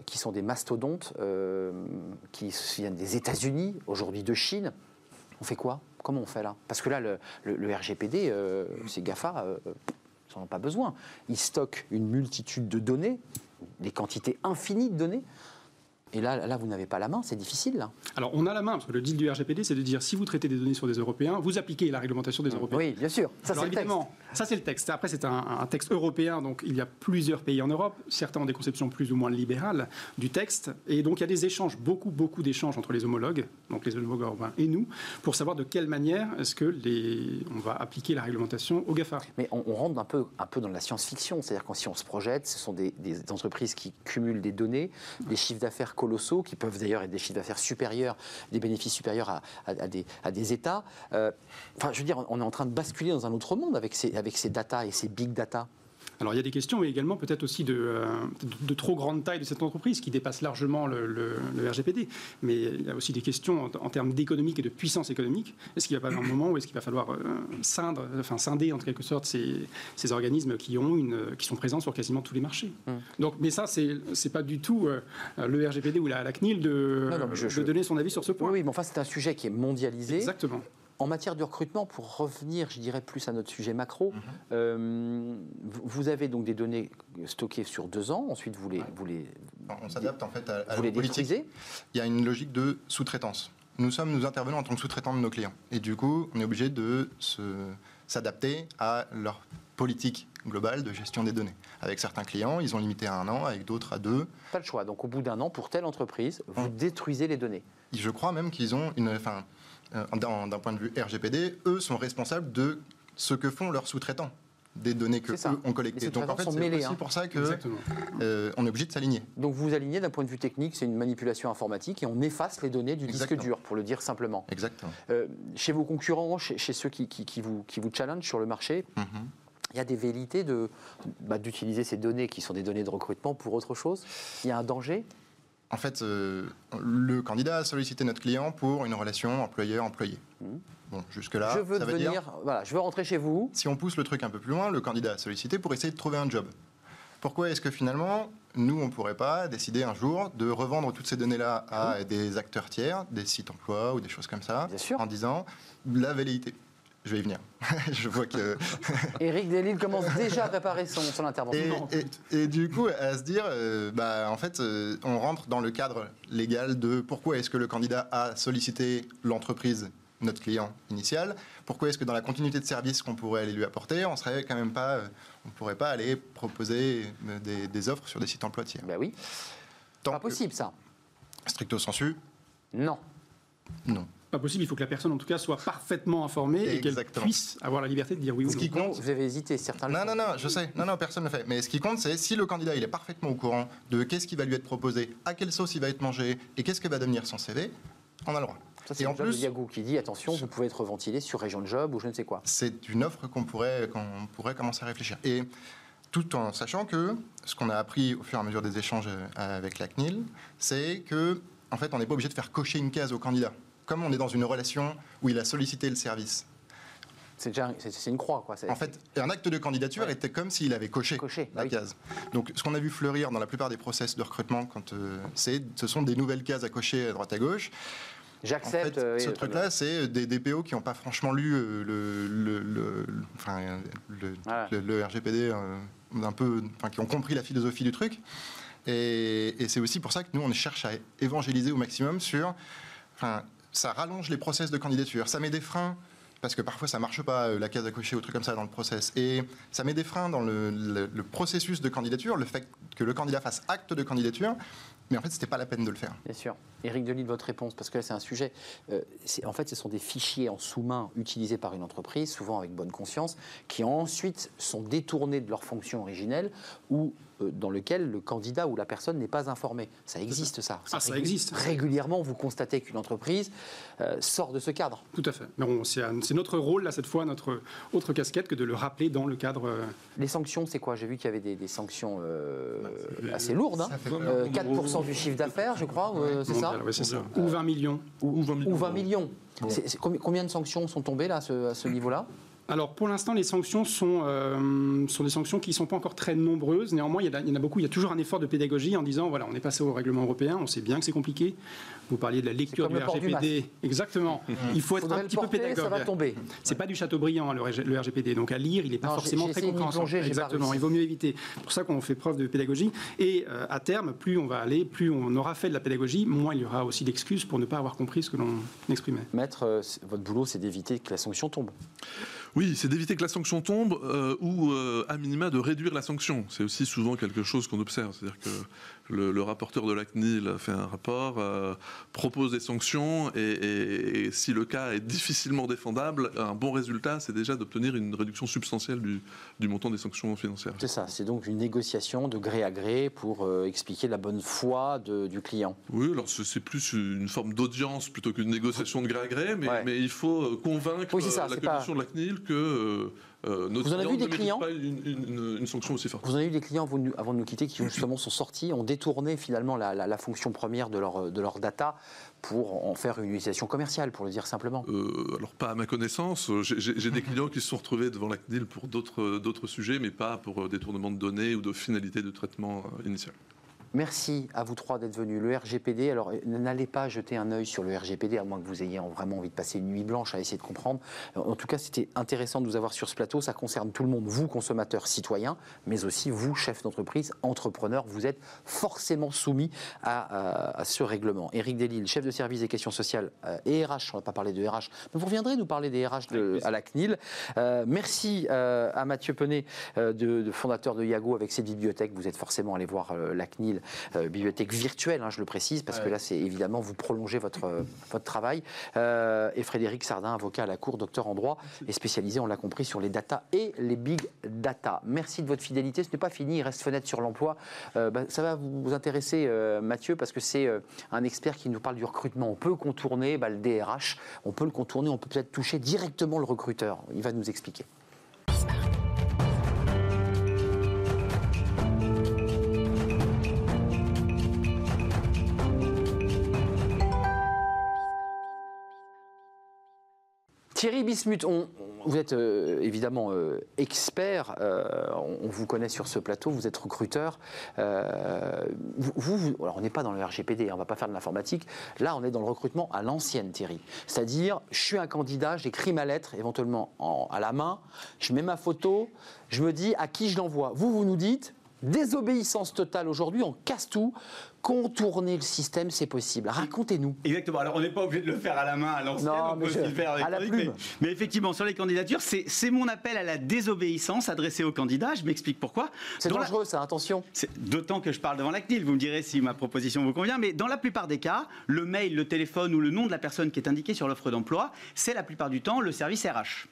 qui sont des mastodontes euh, qui viennent des États-Unis, aujourd'hui de Chine. On fait quoi? Comment on fait là? Parce que là, le, RGPD, euh, ces GAFA, ils n'en ont pas besoin. Ils stockent une multitude de données, des quantités infinies de données. Et là, là vous n'avez pas la main, c'est difficile. Là. Alors, on a la main, parce que le deal du RGPD, c'est de dire si vous traitez des données sur des Européens, vous appliquez la réglementation des Européens. Oui, bien sûr. Ça, c'est le texte. Ça, c'est le texte. Après, c'est un, texte européen, donc il y a plusieurs pays en Europe. Certains ont des conceptions plus ou moins libérales du texte. Et donc, il y a des échanges, beaucoup, beaucoup d'échanges entre les homologues, donc les homologues européens et nous, pour savoir de quelle manière est-ce que les, on va appliquer la réglementation au GAFA. Mais on, rentre un peu, un peu dans la science-fiction. C'est-à-dire que si on se projette, ce sont des, des entreprises qui cumulent des données, des chiffres d'affaires colossaux, qui peuvent d'ailleurs être des chiffres d'affaires supérieurs, des bénéfices supérieurs à, des, à des, États. Euh, enfin, je veux dire, on est en train de basculer dans un autre monde avec ces, avec ces data et ces big data. Alors il y a des questions, mais également peut-être aussi de, euh, de, trop grande taille de cette entreprise qui dépasse largement le, RGPD. Mais il y a aussi des questions en, termes d'économique et de puissance économique. Est-ce qu'il n'y a pas un moment où est-ce qu'il va falloir euh, enfin, scinder en quelque sorte ces, ces, organismes qui, ont une, qui sont présents sur quasiment tous les marchés? Mmh. Donc, Mais ça, c'est n'est pas du tout euh, le RGPD ou la, la CNIL de, de donner son avis sur ce point. Oui, mais enfin c'est un sujet qui est mondialisé. Exactement. En matière de recrutement, pour revenir, je dirais plus à notre sujet macro, mhm. euh, vous avez donc des données stockées sur deux ans. Ensuite, vous les, vous les on s'adapte en fait à, à vous les politique. Il y a une logique de sous-traitance. Nous sommes, nous intervenons en tant que sous-traitants de nos clients, et du coup, on est obligé de s'adapter à leur politique globale de gestion des données. Avec certains clients, ils ont limité à un an, avec d'autres à deux. Pas le choix. Donc, au bout d'un an, pour telle entreprise, vous détruisez les données. Je crois même qu'ils ont une, enfin, d'un point de vue RGPD, eux sont responsables de ce que font leurs sous-traitants des données que eux ont collectées. Donc en fait, c'est aussi hein. pour ça que euh, on est obligé de s'aligner. Donc vous vous alignez d'un point de vue technique, c'est une manipulation informatique et on efface les données du disque dur, pour le dire simplement. Exactement. Euh, chez vos concurrents, chez, ceux qui, qui, vous, qui vous challenge sur le marché. Mhm. Il y a des velléités bah, d'utiliser ces données qui sont des données de recrutement pour autre chose? Il y a un danger? En fait, euh, le candidat a sollicité notre client pour une relation employeur-employé. Mmh. Bon, jusque-là, je veux devenir, voilà, je veux rentrer chez vous. Si on pousse le truc un peu plus loin, le candidat a sollicité pour essayer de trouver un job. Pourquoi est-ce que finalement, nous, on ne pourrait pas décider un jour de revendre toutes ces données-là à mmh. des acteurs tiers, des sites emploi ou des choses comme ça, en disant la velléité? Je vais y venir. je vois que. Éric Delille commence déjà à préparer son, son intervention. Et, du coup, à se dire, euh, bah, en fait, euh, on rentre dans le cadre légal de pourquoi est-ce que le candidat a sollicité l'entreprise, notre client initial, pourquoi est-ce que dans la continuité de service qu'on pourrait aller lui apporter, on serait quand même pas, euh, on pourrait pas aller proposer des, offres sur des sites emploi tiers. Ben oui. pas possible ça. Stricto sensu. Non. Non pas possible. Il faut que la personne, en tout cas, soit parfaitement informée et qu'elle puisse avoir la liberté de dire oui ou non. Ce qui compte, vous avez hésité, certains. Non, non, non, je sais. Non, non, personne ne le fait. Mais ce qui compte, c'est si le candidat il est parfaitement au courant de qu'est-ce qui va lui être proposé, à quelle sauce il va être mangé et qu'est-ce que va devenir son CV, on a le droit. c'est et en plus, Yagou qui dit attention, vous pouvez être ventilé sur région de job ou je ne sais quoi. C'est une offre qu'on pourrait, qu'on pourrait commencer à réfléchir. Et tout en sachant que ce qu'on a appris au fur et à mesure des échanges avec la CNIL, c'est que en fait, on n'est pas obligé de faire cocher une case au candidat comme on est dans une relation où il a sollicité le service. C'est une croix, quoi. En fait, un acte de candidature était comme s'il avait coché, la bah case. Donc, ce qu'on a vu fleurir dans la plupart des process de recrutement, quand euh, c'est, ce sont des nouvelles cases à cocher à droite à gauche. J'accepte. En fait, ce truc-là, c'est des DPO qui n'ont pas franchement lu euh, le, le, enfin, le, RGPD euh, un peu, enfin, qui ont compris la philosophie du truc. Et, et c'est aussi pour ça que nous, on cherche à évangéliser au maximum sur, enfin, ça rallonge les process de candidature, ça met des freins parce que parfois ça marche pas, euh, la case à cocher ou truc comme ça dans le process. Et ça met des freins dans le, processus de candidature, le fait que le candidat fasse acte de candidature, mais en fait, c'était pas la peine de le faire. Bien sûr. Éric Delis, votre réponse, parce que là, c'est un sujet. Euh, en fait, ce sont des fichiers en sous-main utilisés par une entreprise, souvent avec bonne conscience, qui ensuite sont détournés de leur fonction originelle ou dans lequel le candidat ou la personne n'est pas informé. Ça existe, ça. Ah, ça existe. Régulièrement, vous constatez qu'une entreprise euh, sort de ce cadre. Tout à fait. C'est notre rôle, là, cette fois, notre autre casquette, que de le rappeler dans le cadre. Euh, Les sanctions, c'est quoi? J'ai vu qu'il y avait des, sanctions assez lourdes. Hein. 4% du chiffre d'affaires, je crois, c'est ça, ça Ou 20 millions. Ou, 20 millions. Ou 20 millions. combien de sanctions sont tombées là, à ce niveau-là? Alors pour l'instant, les sanctions sont, euh, sont des sanctions qui ne sont pas encore très nombreuses. Néanmoins, il y, en a beaucoup. Il y a toujours un effort de pédagogie en disant voilà, on est passé au règlement européen, on sait bien que c'est compliqué. Vous parliez de la lecture du RGPD. Exactement. Il faut être un petit peu pédagogue. Ça va tomber. C'est pas du Chateaubriand le, le, RGPD. Donc à lire, il n'est pas forcément très compréhensible. Exactement. Il vaut mieux éviter. C'est pour ça qu'on fait preuve de pédagogie. Et euh, à terme, plus on va aller, plus on aura fait de la pédagogie, moins il y aura aussi d'excuses pour ne pas avoir compris ce que l'on exprimait. Maître, euh, votre boulot, c'est d'éviter que la sanction tombe. Oui, c'est d'éviter que la sanction tombe euh, ou, euh, à minima, de réduire la sanction. C'est aussi souvent quelque chose qu'on observe. Le, rapporteur de la CNIL fait un rapport, euh, propose des sanctions, et, si le cas est difficilement défendable, un bon résultat, c'est déjà d'obtenir une réduction substantielle du, montant des sanctions financières. C'est ça, c'est donc une négociation de gré à gré pour euh, expliquer la bonne foi du client. Oui, alors c'est plus une forme d'audience plutôt qu'une négociation de gré à gré, mais, il faut euh, convaincre la commission de la CNIL que euh, vous en avez vu des clients une, sanction aussi forte. Vous en avez eu des clients avant de nous quitter qui justement sont sortis, ont détourné finalement la, fonction première de leur, de leur data pour en faire une utilisation commerciale, pour le dire simplement euh, Alors pas à ma connaissance. J'ai des clients qui se sont retrouvés devant la CNIL pour d'autres sujets, mais pas pour euh, détournement de données ou de finalité de traitement initial. Merci à vous trois d'être venus. Le RGPD, alors n'allez pas jeter un œil sur le RGPD, à moins que vous ayez vraiment envie de passer une nuit blanche à essayer de comprendre. En tout cas, c'était intéressant de vous avoir sur ce plateau. Ça concerne tout le monde, vous, consommateurs, citoyens, mais aussi vous, chefs d'entreprise, entrepreneurs. Vous êtes forcément soumis à, ce règlement. Éric Delille, chef de service des questions sociales euh, et RH, on ne va pas parler de RH, mais vous reviendrez nous parler des RH à la CNIL. Euh, merci euh, à Mathieu Penet, de, fondateur de Yago, avec cette bibliothèque. Vous êtes forcément allé voir la CNIL euh, bibliothèque virtuelle, hein, je le précise, parce que là, c'est évidemment, vous prolongez votre, euh, votre travail. Euh, et Frédéric Sardin, avocat à la Cour, docteur en droit, et spécialisé, on l'a compris, sur les data et les big data. Merci de votre fidélité. Ce n'est pas fini, il reste fenêtre sur l'emploi. Bah, ça va vous intéresser, Mathieu, parce que c'est un expert qui nous parle du recrutement. On peut contourner bah, le DRH, on peut le contourner, on peut peut-être toucher directement le recruteur. Il va nous expliquer. Thierry Bismuth, vous êtes euh, évidemment euh, expert, euh, on, vous connaît sur ce plateau, vous êtes recruteur. Alors on n'est pas dans le RGPD, hein, on ne va pas faire de l'informatique. Là, on est dans le recrutement à l'ancienne, Thierry. C'est-à-dire, je suis un candidat, j'écris ma lettre éventuellement à la main, je mets ma photo, je me dis à qui je l'envoie. Vous, vous nous dites, désobéissance totale aujourd'hui, on casse tout contourner le système, c'est possible. Racontez-nous. Exactement. Alors, on n'est pas obligé de le faire à la main, à l'ancienne, on peut le faire à la plume. Mais, effectivement, sur les candidatures, c'est mon appel à la désobéissance adressé aux candidats. Je m'explique pourquoi. C'est dangereux, ça, attention. D'autant que je parle devant la CNIL, vous me direz si ma proposition vous convient, mais dans la plupart des cas, le mail, le téléphone ou le nom de la personne qui est indiqué sur l'offre d'emploi, c'est la plupart du temps le service RH.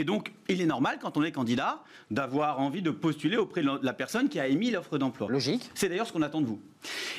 Et donc, il est normal, quand on est candidat, d'avoir envie de postuler auprès de la personne qui a émis l'offre d'emploi. Logique. C'est d'ailleurs ce qu'on attend de vous.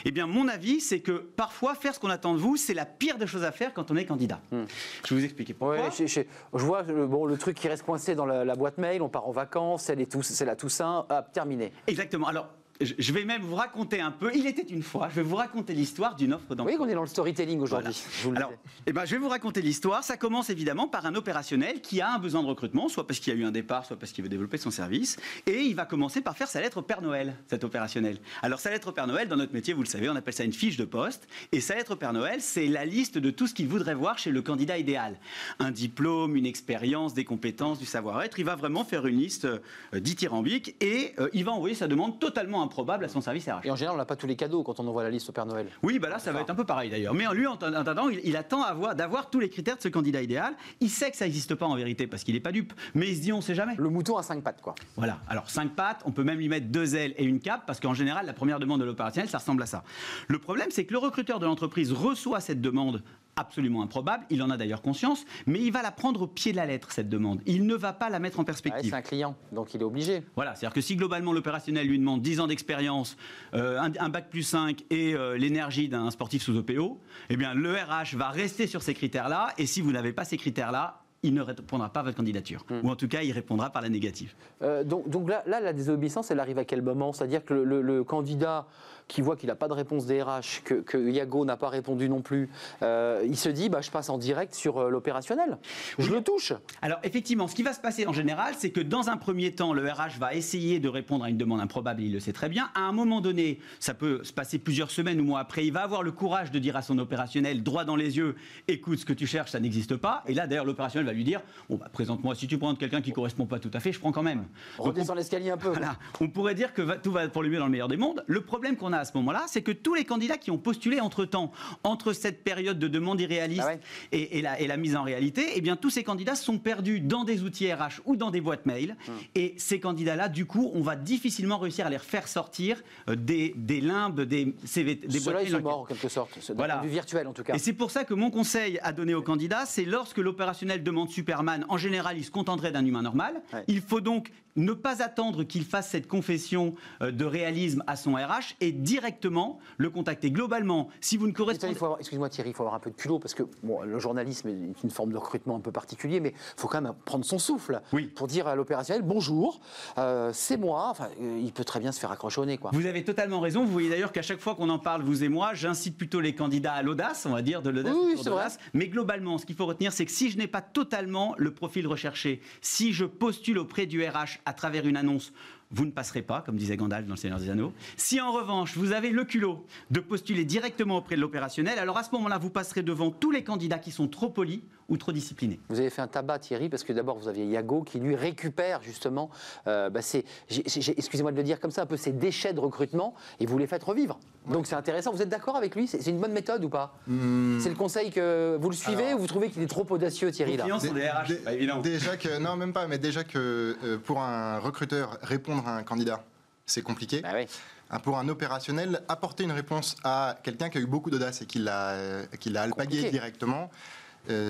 Eh bien, mon avis, c'est que parfois, faire ce qu'on attend de vous, c'est la pire des choses à faire quand on est candidat. Hmm. Je vais vous expliquer pourquoi. je, vois le, bon, le truc qui reste coincé dans la, boîte mail, on part en vacances, c'est la Toussaint, hop, terminé. Exactement. Alors, je vais même vous raconter un peu. Il était une fois. Je vais vous raconter l'histoire d'une offre d'emploi. Oui, qu'on est dans le storytelling aujourd'hui. Alors, eh ben, je vais vous raconter l'histoire. Ça commence évidemment par un opérationnel qui a un besoin de recrutement, soit parce qu'il y a eu un départ, soit parce qu'il veut développer son service. Et il va commencer par faire sa lettre Père Noël, cet opérationnel. Alors, sa lettre Père Noël, dans notre métier, vous le savez, on appelle ça une fiche de poste. Et sa lettre Père Noël, c'est la liste de tout ce qu'il voudrait voir chez le candidat idéal. Un diplôme, une expérience, des compétences, du savoir-être. Il va vraiment faire une liste euh, dithyrambique et euh, il va envoyer sa demande totalement improbable à son service et en général, on n'a pas tous les cadeaux quand on envoie la liste au Père Noël. Oui, bah là, ça va être un peu pareil d'ailleurs. Mais lui, en attendant, il, attend d'avoir tous les critères de ce candidat idéal. Il sait que ça n'existe pas en vérité parce qu'il n'est pas dupe. Mais il se dit, on ne sait jamais. Le mouton a cinq pattes, quoi. Voilà. Alors, cinq pattes, on peut même lui mettre deux ailes et une cape parce qu'en général, la première demande de l'opérationnel, ça ressemble à ça. Le problème, c'est que le recruteur de l'entreprise reçoit cette demande absolument improbable, il en a d'ailleurs conscience, mais il va la prendre au pied de la lettre, cette demande. Il ne va pas la mettre en perspective. c'est un client, donc il est obligé. Voilà, c'est-à-dire que si globalement l'opérationnel lui demande 10 ans d'expérience, euh, un, bac plus 5 et euh, l'énergie d'un sportif sous OPO, eh bien le RH va rester sur ces critères-là, et si vous n'avez pas ces critères-là, il ne répondra pas à votre candidature. Hmm. Ou en tout cas, il répondra par la négative. Euh, donc, donc là, là, la désobéissance, elle arrive à quel moment? C'est-à-dire que le candidat qui voit qu'il n'a pas de réponse des RH, que, que Yago n'a pas répondu non plus, euh, il se dit bah, je passe en direct sur euh, l'opérationnel. Je le touche. Alors effectivement, ce qui va se passer en général, c'est que dans un premier temps, le RH va essayer de répondre à une demande improbable, il le sait très bien. À un moment donné, ça peut se passer plusieurs semaines ou mois après, il va avoir le courage de dire à son opérationnel, droit dans les yeux, écoute, ce que tu cherches, ça n'existe pas. Et là, d'ailleurs, l'opérationnel va lui dire, bon, bah, présente-moi, si tu prends quelqu'un qui ne correspond pas tout à fait, je prends quand même. Redescends l'escalier un peu. On pourrait dire que tout va pour le mieux dans le meilleur des mondes. Le problème qu'on a à ce moment-là, c'est que tous les candidats qui ont postulé entre-temps, entre cette période de demande irréaliste ah et, la, mise en réalité, eh bien, tous ces candidats sont perdus dans des outils RH ou dans des boîtes mail. Hum. Et ces candidats-là, du coup, on va difficilement réussir à les faire sortir euh, des, limbes, des CV, des boîtes mail. ils sont morts en quelque sorte, voilà. du virtuel en tout cas. Et c'est pour ça que mon conseil à donner aux candidats, c'est lorsque l'opérationnel demande Superman, en général, il se contenterait d'un humain normal. Il faut donc ne pas attendre qu'il fasse cette confession euh, de réalisme à son RH et directement le contacter. Globalement, si vous ne correspondez pas... Excuse-moi Thierry, il faut avoir un peu de culot parce que bon, le journalisme est une forme de recrutement un peu particulier, mais il faut quand même prendre son souffle oui. pour dire à l'opérationnel bonjour, euh, c'est moi. Enfin, euh, il peut très bien se faire accrochonner. Quoi. Vous avez totalement raison. Vous voyez d'ailleurs qu'à chaque fois qu'on en parle, vous et moi, j'incite plutôt les candidats à l'audace, on va dire, de l'audace. Oui, c'est vrai. Mais globalement, ce qu'il faut retenir, c'est que si je n'ai pas totalement le profil recherché, si je postule auprès du RH à travers une annonce vous ne passerez pas, comme disait Gandalf dans Le Seigneur des Anneaux. Si en revanche, vous avez le culot de postuler directement auprès de l'opérationnel, alors à ce moment-là, vous passerez devant tous les candidats qui sont trop polis ou trop disciplinés. Vous avez fait un tabac, Thierry, parce que d'abord, vous aviez Yago qui, lui, récupère justement, euh, bah, excusez-moi de le dire comme ça, un peu ces déchets de recrutement, et vous les faites revivre. Donc c'est intéressant. Vous êtes d'accord avec lui? C'est une bonne méthode ou pas? Hmm. C'est le conseil que vous le suivez ou vous trouvez qu'il est trop audacieux, Thierry là? sont des RH, Déjà que, non, même pas, mais déjà que euh, pour un recruteur, répondre un candidat, c'est compliqué. Bah pour un opérationnel, apporter une réponse à quelqu'un qui a eu beaucoup d'audace et qui l'a alpagué directement, euh,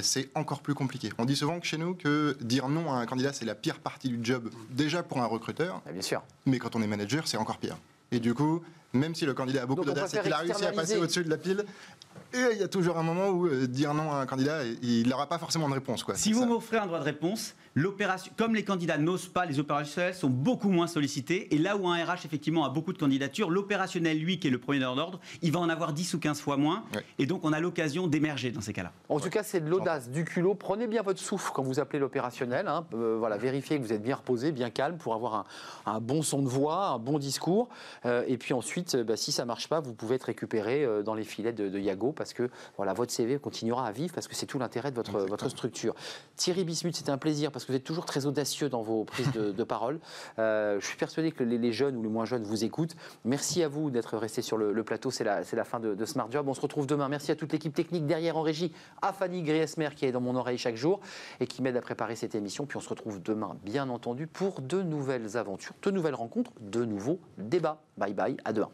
c'est encore plus compliqué. On dit souvent que chez nous que dire non à un candidat, c'est la pire partie du job, déjà pour un recruteur. Bah, bien sûr. Mais quand on est manager, c'est encore pire. Et du coup, même si le candidat a beaucoup d'audace et qu'il a réussi à passer au-dessus de la pile, et il y a toujours un moment où euh, dire non à un candidat, il n'aura pas forcément de réponse. Quoi. Si vous m'offrez un droit de réponse, l'opération, comme les candidats n'osent pas, les opérationnels sont beaucoup moins sollicités. Et là où un RH, effectivement, a beaucoup de candidatures, l'opérationnel, lui, qui est le premier d'ordre, il va en avoir 10 ou 15 fois moins. Et donc, on a l'occasion d'émerger dans ces cas-là. En tout cas, c'est de l'audace, du culot. Prenez bien votre souffle quand vous appelez l'opérationnel. Hein. Euh, voilà, vérifiez que vous êtes bien reposé, bien calme pour avoir un, bon son de voix, un bon discours. Euh, et puis ensuite, bah, si ça marche pas, vous pouvez être récupéré dans les filets de, de Yago parce que voilà, votre CV continuera à vivre parce que c'est tout l'intérêt de votre, votre structure. Thierry Bismuth, c'était un plaisir parce que vous êtes toujours très audacieux dans vos prises de, parole. Euh, je suis persuadé que les, jeunes ou les moins jeunes vous écoutent. Merci à vous d'être resté sur le, plateau. C'est la, la, fin de, Smart Job. On se retrouve demain. Merci à toute l'équipe technique derrière en régie, à Fanny Griesmer qui est dans mon oreille chaque jour et qui m'aide à préparer cette émission. Puis on se retrouve demain, bien entendu, pour de nouvelles aventures, de nouvelles rencontres, de nouveaux débats. Bye bye, à demain.